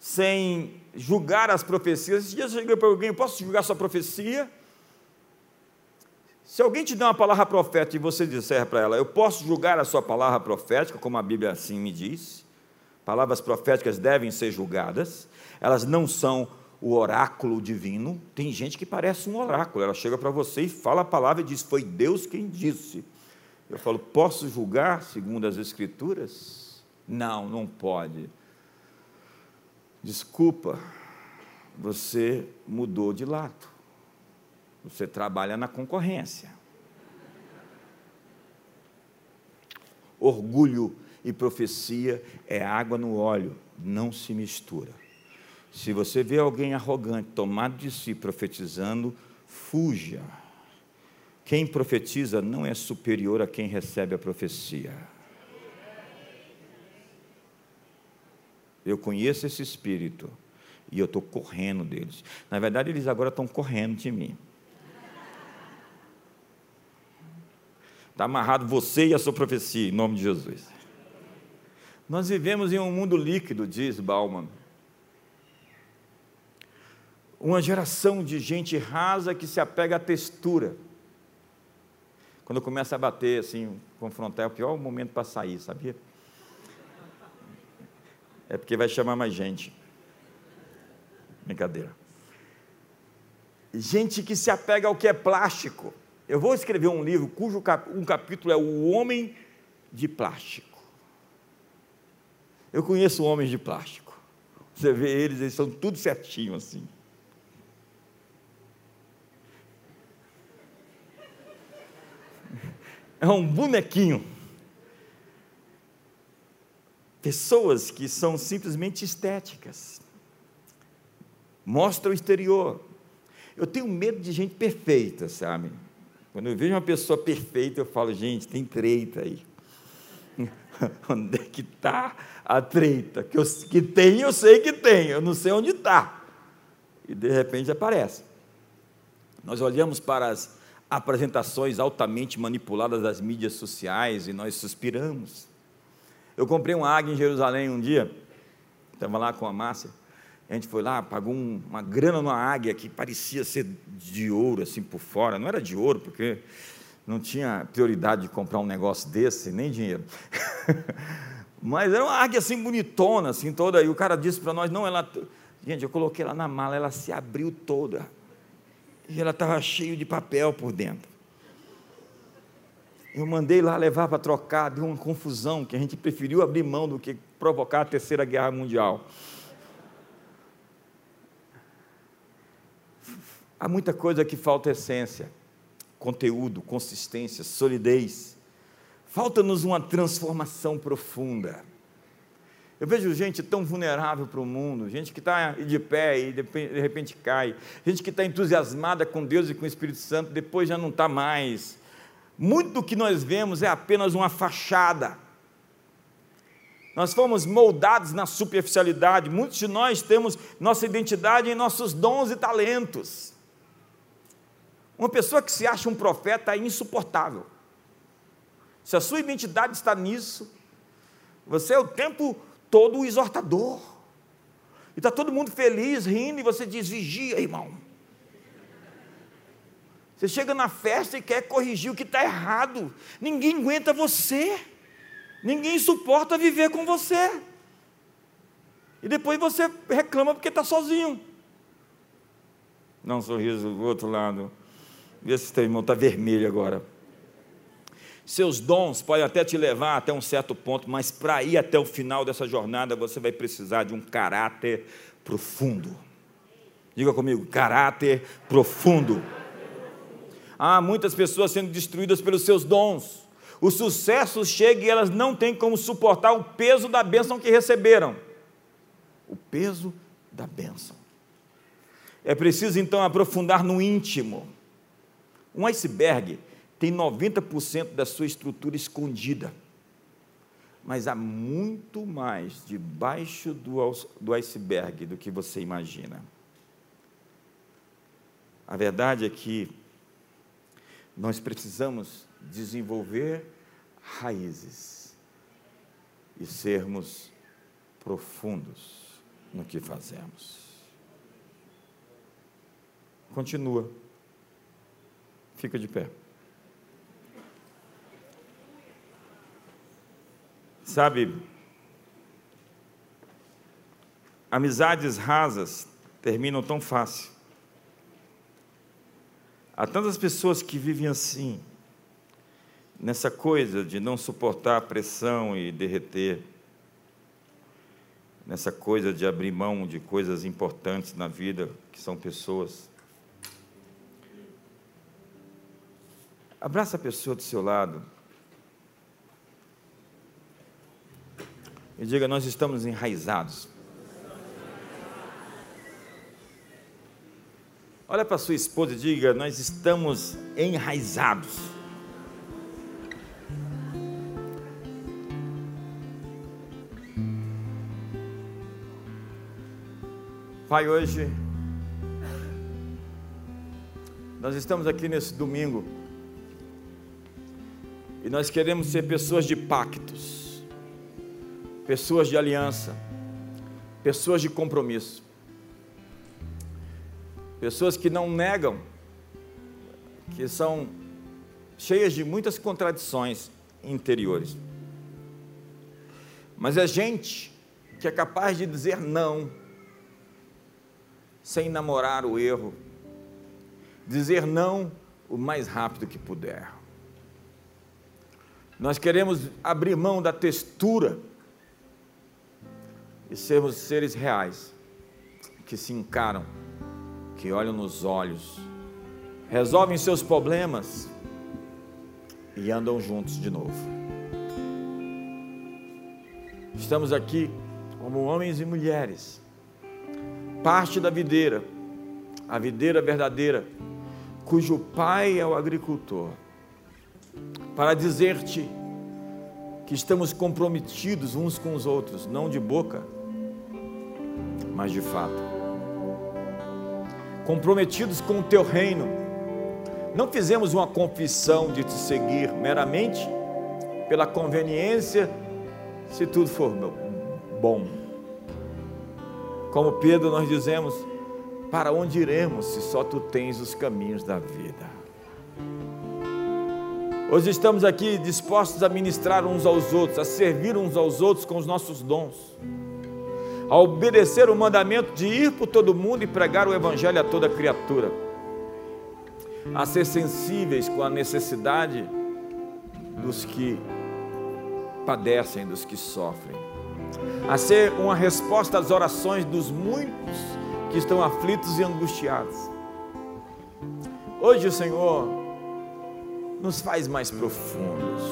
sem julgar as profecias. Esse dia eu cheguei para alguém: posso julgar sua profecia? Se alguém te der uma palavra profética e você disser para ela, eu posso julgar a sua palavra profética, como a Bíblia assim me diz, palavras proféticas devem ser julgadas, elas não são o oráculo divino. Tem gente que parece um oráculo, ela chega para você e fala a palavra e diz: Foi Deus quem disse. Eu falo, posso julgar segundo as Escrituras? Não, não pode. Desculpa, você mudou de lado. Você trabalha na concorrência. Orgulho e profecia é água no óleo, não se mistura. Se você vê alguém arrogante, tomado de si, profetizando, fuja quem profetiza não é superior a quem recebe a profecia. Eu conheço esse espírito e eu estou correndo deles. Na verdade, eles agora estão correndo de mim. Está amarrado você e a sua profecia, em nome de Jesus. Nós vivemos em um mundo líquido, diz Bauman. Uma geração de gente rasa que se apega à textura quando começa a bater, assim, confrontar, é o pior momento para sair, sabia? É porque vai chamar mais gente. Brincadeira. Gente que se apega ao que é plástico. Eu vou escrever um livro cujo cap um capítulo é O Homem de Plástico. Eu conheço homens de plástico. Você vê eles, eles são tudo certinho assim. é um bonequinho. Pessoas que são simplesmente estéticas, mostra o exterior. Eu tenho medo de gente perfeita, sabe? Quando eu vejo uma pessoa perfeita, eu falo, gente, tem treta aí. onde é que está a treta? Que, eu, que tem, eu sei que tem, eu não sei onde está. E de repente aparece. Nós olhamos para as apresentações altamente manipuladas das mídias sociais e nós suspiramos. Eu comprei um águia em Jerusalém um dia, estava lá com a Márcia, A gente foi lá, pagou um, uma grana numa águia que parecia ser de ouro, assim por fora. Não era de ouro, porque não tinha prioridade de comprar um negócio desse, nem dinheiro. Mas era uma águia assim bonitona, assim toda. E o cara disse para nós: não, ela. Gente, eu coloquei ela na mala, ela se abriu toda. E ela estava cheia de papel por dentro. Eu mandei lá levar para trocar, deu uma confusão, que a gente preferiu abrir mão do que provocar a terceira guerra mundial. Há muita coisa que falta essência, conteúdo, consistência, solidez. Falta-nos uma transformação profunda. Eu vejo gente tão vulnerável para o mundo, gente que está de pé e de repente cai, gente que está entusiasmada com Deus e com o Espírito Santo, depois já não está mais. Muito do que nós vemos é apenas uma fachada. Nós fomos moldados na superficialidade, muitos de nós temos nossa identidade em nossos dons e talentos. Uma pessoa que se acha um profeta é insuportável. Se a sua identidade está nisso, você é o tempo todo o exortador. E está todo mundo feliz, rindo, e você diz: vigia, irmão. Você chega na festa e quer corrigir o que está errado. Ninguém aguenta você. Ninguém suporta viver com você. E depois você reclama porque está sozinho. Dá um sorriso do outro lado. Vê se teu irmão está vermelho agora. Seus dons podem até te levar até um certo ponto, mas para ir até o final dessa jornada você vai precisar de um caráter profundo. Diga comigo, caráter profundo. Há muitas pessoas sendo destruídas pelos seus dons. O sucesso chega e elas não têm como suportar o peso da bênção que receberam. O peso da bênção. É preciso então aprofundar no íntimo um iceberg tem 90% da sua estrutura escondida. Mas há muito mais debaixo do, iceberg do que você imagina. A verdade é que nós precisamos desenvolver raízes e sermos profundos no que fazemos. Continua. Fica de pé. Sabe, amizades rasas terminam tão fácil. Há tantas pessoas que vivem assim, nessa coisa de não suportar a pressão e derreter, nessa coisa de abrir mão de coisas importantes na vida, que são pessoas. Abraça a pessoa do seu lado. E diga: Nós estamos enraizados. Olha para sua esposa e diga: Nós estamos enraizados. Pai, hoje nós estamos aqui nesse domingo e nós queremos ser pessoas de pactos, pessoas de aliança, pessoas de compromisso, pessoas que não negam, que são cheias de muitas contradições interiores. Mas é gente que é capaz de dizer não, sem namorar o erro, dizer não o mais rápido que puder. Nós queremos abrir mão da textura e sermos seres reais, que se encaram, que olham nos olhos, resolvem seus problemas e andam juntos de novo. Estamos aqui como homens e mulheres, parte da videira, a videira verdadeira, cujo pai é o agricultor para dizer-te que estamos comprometidos uns com os outros, não de boca, mas de fato. Comprometidos com o teu reino. Não fizemos uma confissão de te seguir meramente pela conveniência, se tudo for bom. Como Pedro, nós dizemos: para onde iremos se só tu tens os caminhos da vida? Hoje estamos aqui dispostos a ministrar uns aos outros, a servir uns aos outros com os nossos dons, a obedecer o mandamento de ir por todo mundo e pregar o Evangelho a toda criatura, a ser sensíveis com a necessidade dos que padecem, dos que sofrem, a ser uma resposta às orações dos muitos que estão aflitos e angustiados. Hoje o Senhor nos faz mais profundos.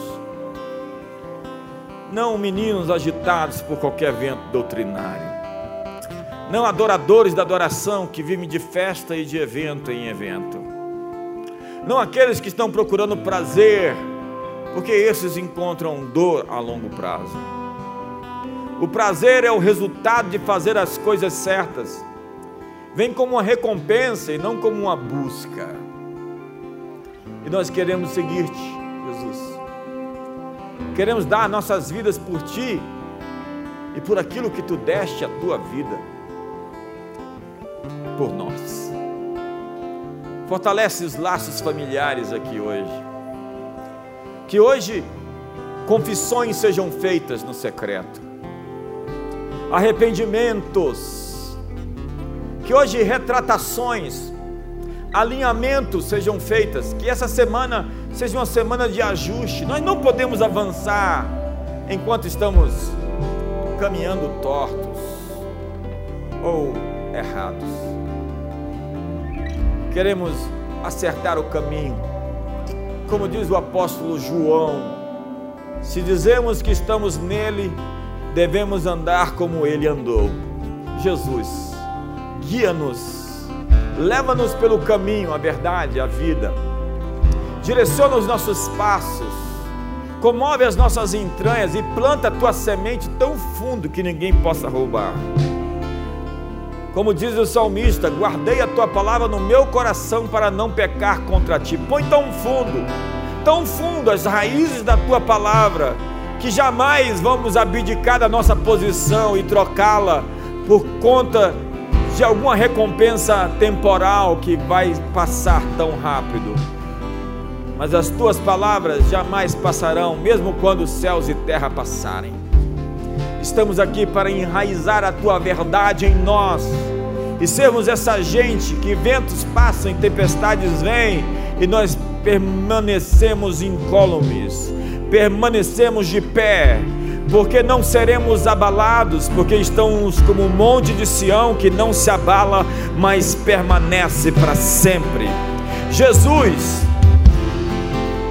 Não meninos agitados por qualquer vento doutrinário. Não adoradores da adoração que vivem de festa e de evento em evento. Não aqueles que estão procurando prazer, porque esses encontram dor a longo prazo. O prazer é o resultado de fazer as coisas certas. Vem como uma recompensa e não como uma busca. E nós queremos seguir-te, Jesus. Queremos dar nossas vidas por ti e por aquilo que tu deste a tua vida por nós. Fortalece os laços familiares aqui hoje. Que hoje confissões sejam feitas no secreto. Arrependimentos. Que hoje retratações alinhamentos sejam feitas, que essa semana seja uma semana de ajuste. Nós não podemos avançar enquanto estamos caminhando tortos ou errados. Queremos acertar o caminho. Como diz o apóstolo João, se dizemos que estamos nele, devemos andar como ele andou. Jesus, guia-nos leva-nos pelo caminho, a verdade, a vida, direciona os nossos passos, comove as nossas entranhas e planta a tua semente tão fundo que ninguém possa roubar. Como diz o salmista, guardei a tua palavra no meu coração para não pecar contra ti. Põe tão fundo, tão fundo as raízes da tua palavra, que jamais vamos abdicar da nossa posição e trocá-la por conta de alguma recompensa temporal que vai passar tão rápido. Mas as tuas palavras jamais passarão, mesmo quando céus e terra passarem. Estamos aqui para enraizar a tua verdade em nós e sermos essa gente que ventos passam e tempestades vêm e nós permanecemos incólumes, permanecemos de pé porque não seremos abalados, porque estamos como um monte de Sião que não se abala, mas permanece para sempre. Jesus,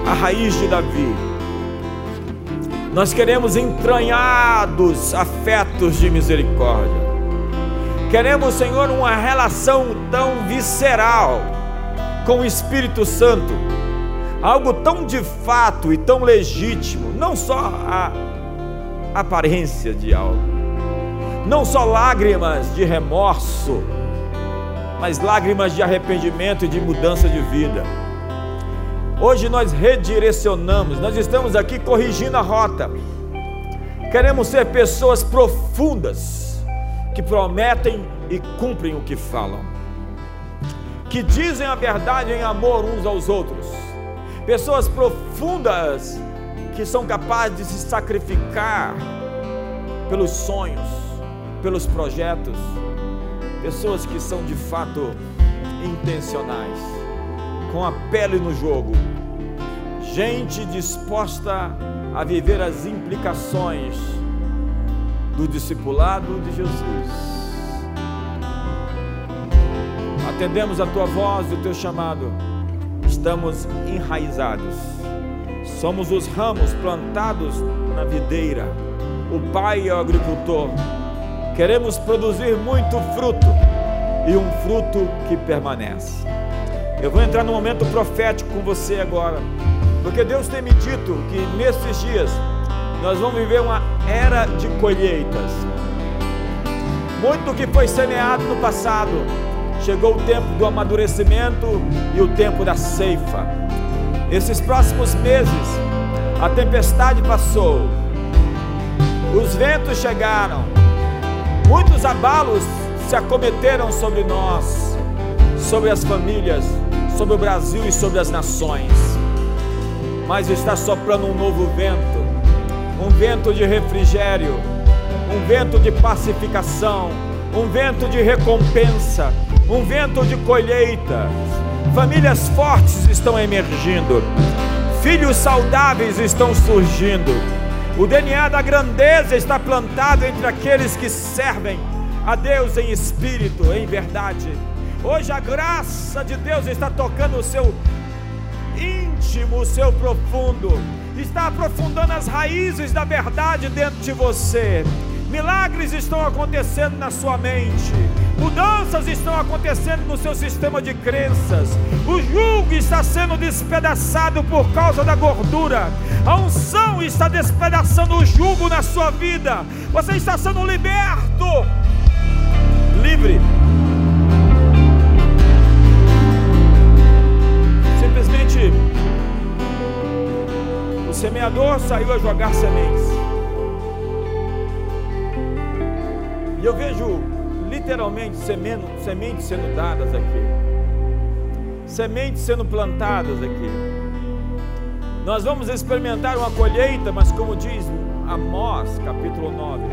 a raiz de Davi, nós queremos entranhados afetos de misericórdia. Queremos, Senhor, uma relação tão visceral com o Espírito Santo, algo tão de fato e tão legítimo, não só a aparência de algo. Não só lágrimas de remorso, mas lágrimas de arrependimento e de mudança de vida. Hoje nós redirecionamos, nós estamos aqui corrigindo a rota. Queremos ser pessoas profundas, que prometem e cumprem o que falam, que dizem a verdade em amor uns aos outros, pessoas profundas que são capazes de se sacrificar pelos sonhos, pelos projetos, pessoas que são de fato intencionais, com a pele no jogo, gente disposta a viver as implicações do discipulado de Jesus. Atendemos a tua voz e o teu chamado, estamos enraizados Somos os ramos plantados na videira. O Pai é o agricultor. Queremos produzir muito fruto e um fruto que permanece. Eu vou entrar no momento profético com você agora, porque Deus tem me dito que nesses dias nós vamos viver uma era de colheitas. Muito que foi semeado no passado, chegou o tempo do amadurecimento e o tempo da ceifa. Esses próximos meses, a tempestade passou, os ventos chegaram, muitos abalos se acometeram sobre nós, sobre as famílias, sobre o Brasil e sobre as nações. Mas está soprando um novo vento, um vento de refrigério, um vento de pacificação, um vento de recompensa, um vento de colheita. Famílias fortes estão emergindo, filhos saudáveis estão surgindo. O DNA da grandeza está plantado entre aqueles que servem a Deus em espírito, em verdade. Hoje a graça de Deus está tocando o seu íntimo, o seu profundo, está aprofundando as raízes da verdade dentro de você. Milagres estão acontecendo na sua mente, mudanças estão acontecendo no seu sistema de crenças, o jugo está sendo despedaçado por causa da gordura, a unção está despedaçando o jugo na sua vida, você está sendo liberto, livre. Simplesmente o semeador saiu a jogar sementes. E eu vejo literalmente sementes sendo dadas aqui, sementes sendo plantadas aqui. Nós vamos experimentar uma colheita, mas como diz Amós, capítulo 9,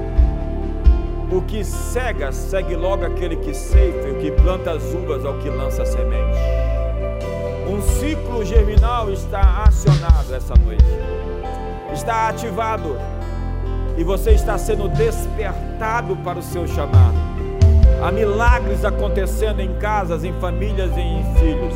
o que cega, segue logo aquele que ceifa, e o que planta as uvas ao que lança a semente. Um ciclo germinal está acionado essa noite, está ativado e você está sendo despertado para o seu chamado. Há milagres acontecendo em casas, em famílias e em filhos.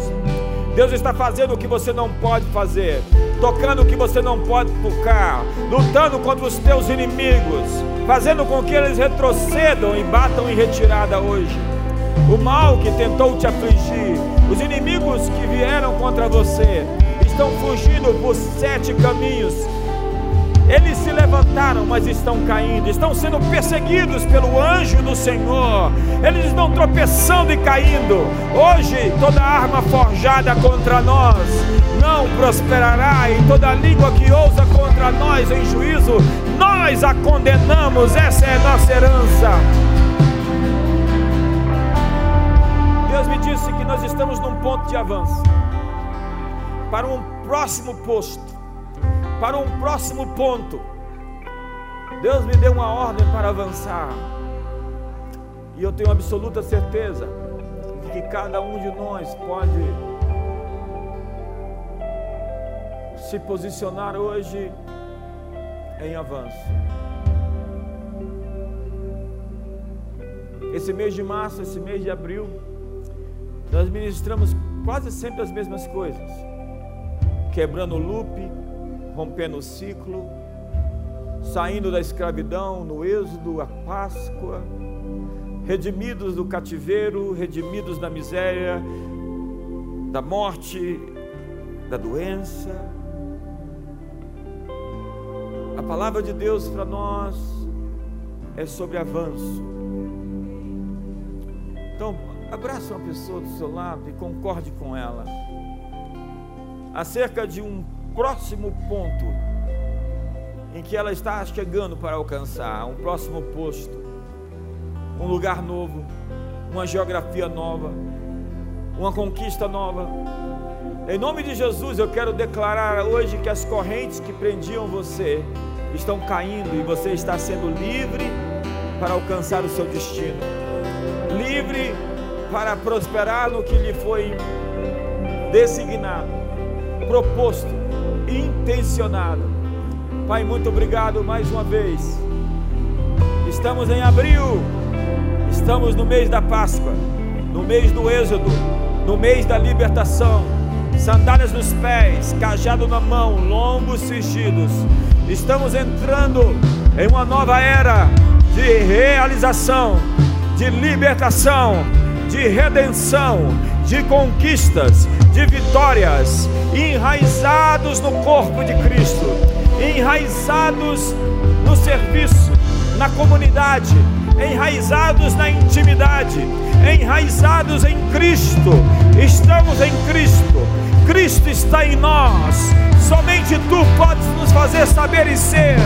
Deus está fazendo o que você não pode fazer, tocando o que você não pode tocar, lutando contra os teus inimigos, fazendo com que eles retrocedam e batam em retirada hoje. O mal que tentou te afligir, os inimigos que vieram contra você, estão fugindo por sete caminhos eles se levantaram, mas estão caindo, estão sendo perseguidos pelo anjo do Senhor. Eles estão tropeçando e caindo. Hoje, toda arma forjada contra nós não prosperará, e toda língua que ousa contra nós em juízo, nós a condenamos. Essa é nossa herança. Deus me disse que nós estamos num ponto de avanço para um próximo posto para um próximo ponto. Deus me deu uma ordem para avançar. E eu tenho absoluta certeza de que cada um de nós pode se posicionar hoje em avanço. Esse mês de março, esse mês de abril, nós ministramos quase sempre as mesmas coisas, quebrando o loop, rompendo o ciclo, saindo da escravidão no êxodo, a Páscoa, redimidos do cativeiro, redimidos da miséria, da morte, da doença. A palavra de Deus para nós é sobre avanço. Então, abraça uma pessoa do seu lado e concorde com ela acerca de um próximo ponto em que ela está chegando para alcançar, um próximo posto, um lugar novo, uma geografia nova, uma conquista nova. Em nome de Jesus, eu quero declarar hoje que as correntes que prendiam você estão caindo e você está sendo livre para alcançar o seu destino, livre para prosperar no que lhe foi designado, proposto intencionado. Pai, muito obrigado mais uma vez. Estamos em abril, estamos no mês da Páscoa, no mês do Êxodo, no mês da libertação. Sandálias nos pés, cajado na mão, lombos cingidos. Estamos entrando em uma nova era de realização, de libertação, de redenção, de conquistas, de vitórias, enraizados no corpo de Cristo, enraizados no serviço, na comunidade, enraizados na intimidade, enraizados em Cristo. Estamos em Cristo. Cristo está em nós. Somente tu podes nos fazer saber e ser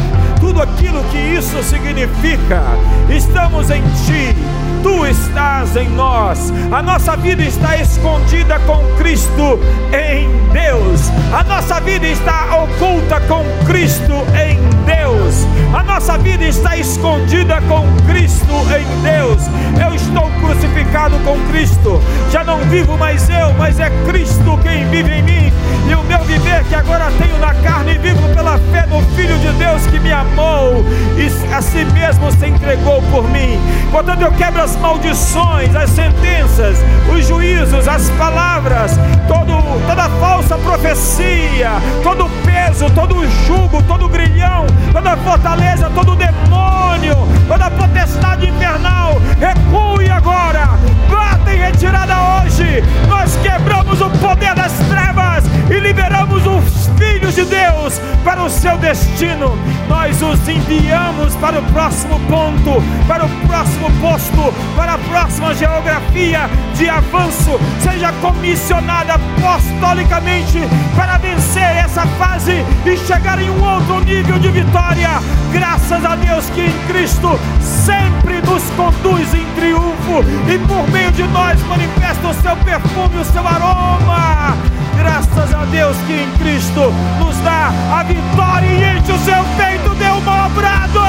tudo aquilo que isso significa. Estamos em ti tu estás em nós. A nossa vida está escondida com Cristo em Deus. A nossa vida está oculta com Cristo em Deus. A nossa vida está escondida com Cristo em Deus. Eu estou crucificado com Cristo. Já não vivo mais eu, mas é Cristo quem vive em mim. E o meu viver que agora tenho na carne, vivo pela fé no Filho de Deus que me amou e a si mesmo se entregou por mim. Portanto, eu quebro as maldições, as sentenças, os juízos, as palavras, todo, toda falsa profecia, todo peso, todo jugo, todo grilhão, toda fortaleza, todo demônio, toda potestade infernal, recue agora, bata em retirada hoje. Nós quebramos o poder das trevas e liberamos os filhos de Deus para o seu destino. Nós os enviamos para o próximo ponto, para o próximo posto, para a próxima geografia de avanço. Seja comissionada apostolicamente para vencer essa fase e chegar em um outro nível de vitória. Graças a Deus que em Cristo sempre nos conduz em triunfo e por meio de nós manifesta o seu perfume, o seu aroma. Graças a Deus que em Cristo nos dá a vitória e enche o seu peito de um brado.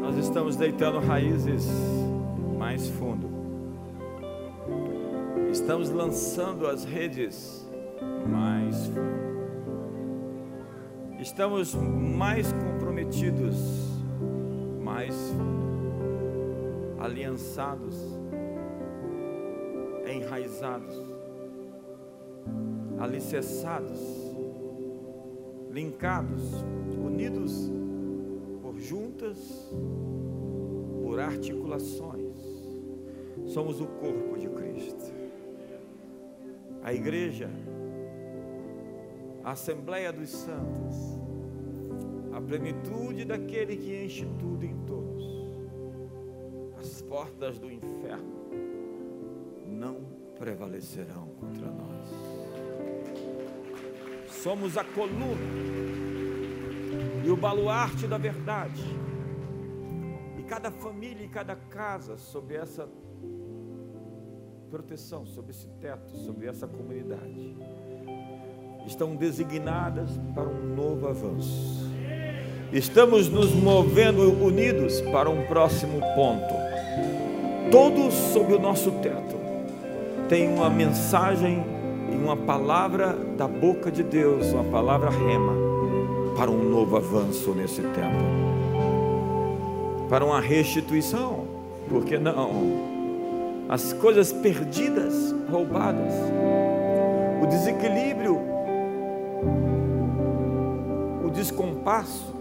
Nós estamos deitando raízes mais fundo. Estamos lançando as redes mais fundo. Estamos mais comprometidos, mais aliançados, enraizados, alicerçados, linkados, unidos por juntas, por articulações. Somos o corpo de Cristo. A igreja, a Assembleia dos Santos, a plenitude daquele que enche tudo em todos as portas do inferno não prevalecerão contra nós. Somos a coluna e o baluarte da verdade. E cada família e cada casa sob essa proteção, sob esse teto, sob essa comunidade, estão designadas para um novo avanço. Estamos nos movendo unidos para um próximo ponto todos sob o nosso teto. Tem uma mensagem e uma palavra da boca de Deus, uma palavra rema para um novo avanço nesse tempo, para uma restituição, porque não? As coisas perdidas, roubadas, o desequilíbrio, o descompasso,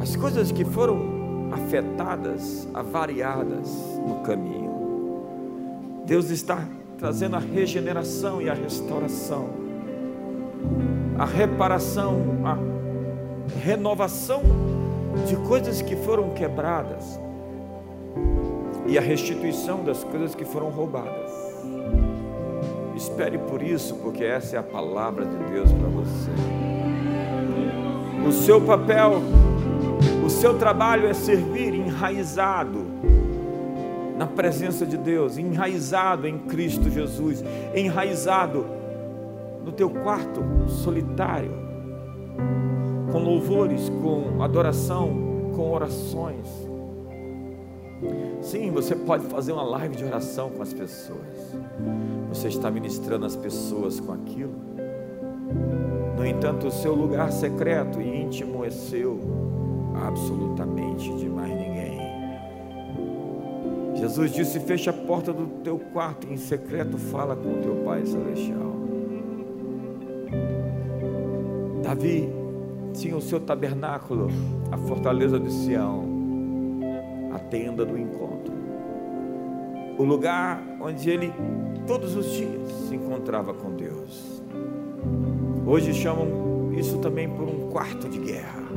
as coisas que foram afetadas, avariadas no caminho. Deus está trazendo a regeneração e a restauração, a reparação, a renovação de coisas que foram quebradas e a restituição das coisas que foram roubadas. Espere por isso, porque essa é a palavra de Deus para você. O seu papel seu trabalho é servir enraizado na presença de Deus, enraizado em Cristo Jesus, enraizado no teu quarto solitário, com louvores, com adoração, com orações. Sim, você pode fazer uma live de oração com as pessoas. Você está ministrando as pessoas com aquilo. No entanto, o seu lugar secreto e íntimo é seu absolutamente de mais ninguém. Jesus disse: Fecha a porta do teu quarto, em secreto fala com teu Pai Celestial. Davi tinha o seu tabernáculo, a fortaleza de Sião, a tenda do encontro, o lugar onde ele todos os dias se encontrava com Deus. Hoje chamam isso também por um quarto de guerra.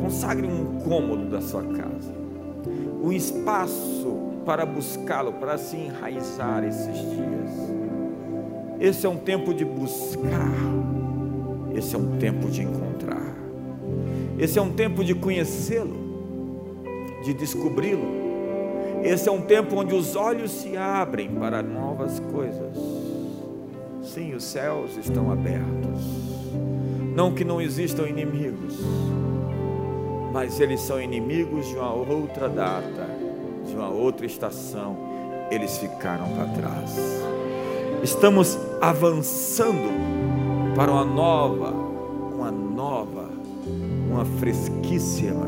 Consagre um cômodo da sua casa, um espaço para buscá-lo, para se enraizar esses dias. Esse é um tempo de buscar, Esse é um tempo de encontrar. Esse é um tempo de conhecê-lo, de descobri-lo. Esse é um tempo onde os olhos se abrem para novas coisas. Sim, os céus estão abertos. Não que não existam inimigos, mas eles são inimigos de uma outra data, de uma outra estação. Eles ficaram para trás. Estamos avançando para uma nova, uma nova, uma fresquíssima,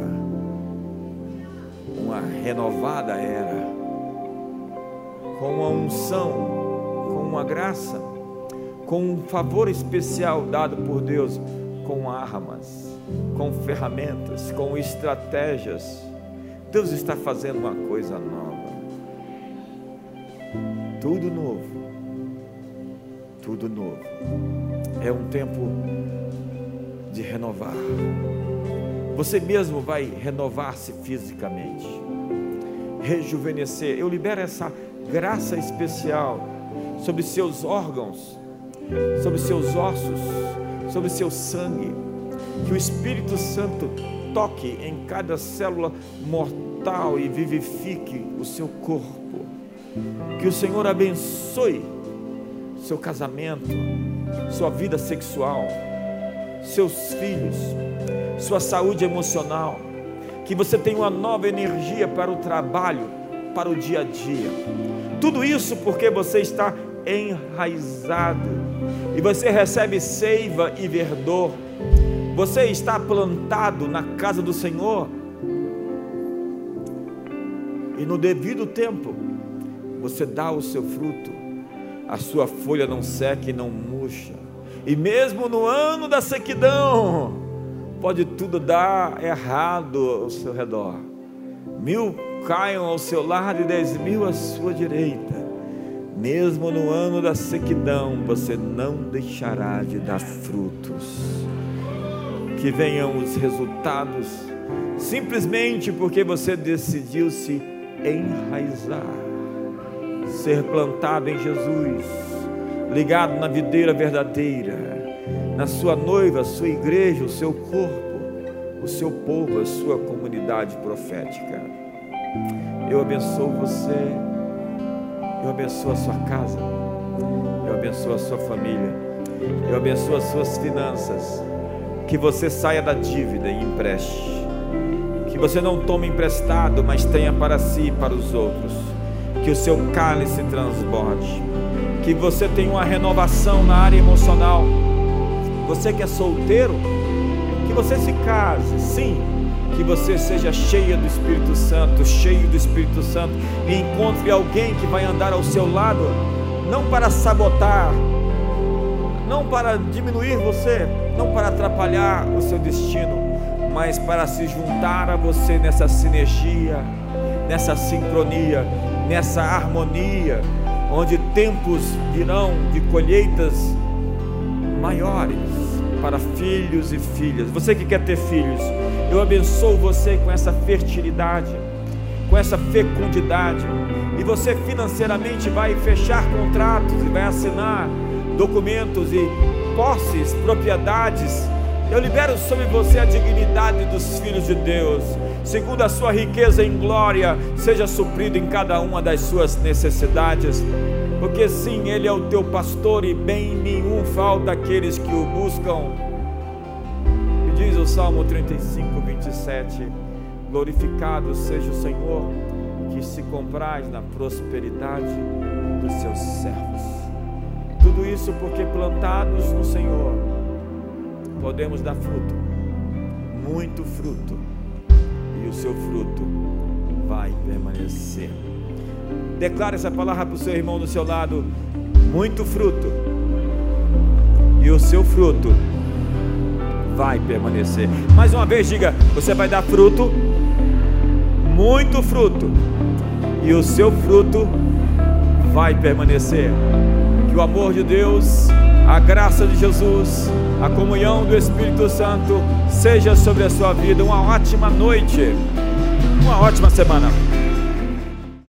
uma renovada era, com uma unção, com uma graça, com um favor especial dado por Deus, com armas com ferramentas, com estratégias. Deus está fazendo uma coisa nova. Tudo novo. Tudo novo. É um tempo de renovar. Você mesmo vai renovar-se fisicamente, rejuvenescer. Eu libero essa graça especial sobre seus órgãos, sobre seus ossos, sobre seu sangue que o Espírito Santo toque em cada célula mortal e vivifique o seu corpo. Que o Senhor abençoe seu casamento, sua vida sexual, seus filhos, sua saúde emocional. Que você tenha uma nova energia para o trabalho, para o dia a dia. Tudo isso porque você está enraizado e você recebe seiva e verdor você está plantado na casa do Senhor. E no devido tempo, você dá o seu fruto. A sua folha não seca e não murcha. E mesmo no ano da sequidão, pode tudo dar errado ao seu redor. Mil caiam ao seu lado e dez mil à sua direita. Mesmo no ano da sequidão, você não deixará de dar frutos que venham os resultados, simplesmente porque você decidiu se enraizar, ser plantado em Jesus, ligado na videira verdadeira, na sua noiva, sua igreja, o seu corpo, o seu povo, a sua comunidade profética. Eu abençoo você, eu abençoo a sua casa, eu abençoo a sua família, eu abençoo as suas finanças que você saia da dívida e empreste. Que você não tome emprestado, mas tenha para si e para os outros. Que o seu cálice transborde. Que você tenha uma renovação na área emocional. Você que é solteiro, que você se case, sim. Que você seja cheia do Espírito Santo, cheio do Espírito Santo, e encontre alguém que vai andar ao seu lado, não para sabotar, não para diminuir você, não para atrapalhar o seu destino, mas para se juntar a você nessa sinergia, nessa sincronia, nessa harmonia, onde tempos virão de colheitas maiores para filhos e filhas. Você que quer ter filhos, eu abençoo você com essa fertilidade, com essa fecundidade, e você financeiramente vai fechar contratos e vai assinar documentos e posses, propriedades. Eu libero sobre você a dignidade dos filhos de Deus, segundo a sua riqueza em glória, seja suprido em cada uma das suas necessidades, porque sim, Ele é o teu pastor e bem nenhum falta aqueles que o buscam. O Salmo 35, 27: Glorificado seja o Senhor que se compraz na prosperidade dos seus servos. Tudo isso porque plantados no Senhor, podemos dar fruto, muito fruto, e o seu fruto vai permanecer. Declare essa palavra para o seu irmão do seu lado: muito fruto, e o seu fruto vai permanecer. Mais uma vez, diga: você vai dar fruto, muito fruto, e o seu fruto vai permanecer que o amor de Deus, a graça de Jesus, a comunhão do Espírito Santo seja sobre a sua vida. Uma ótima noite, uma ótima semana.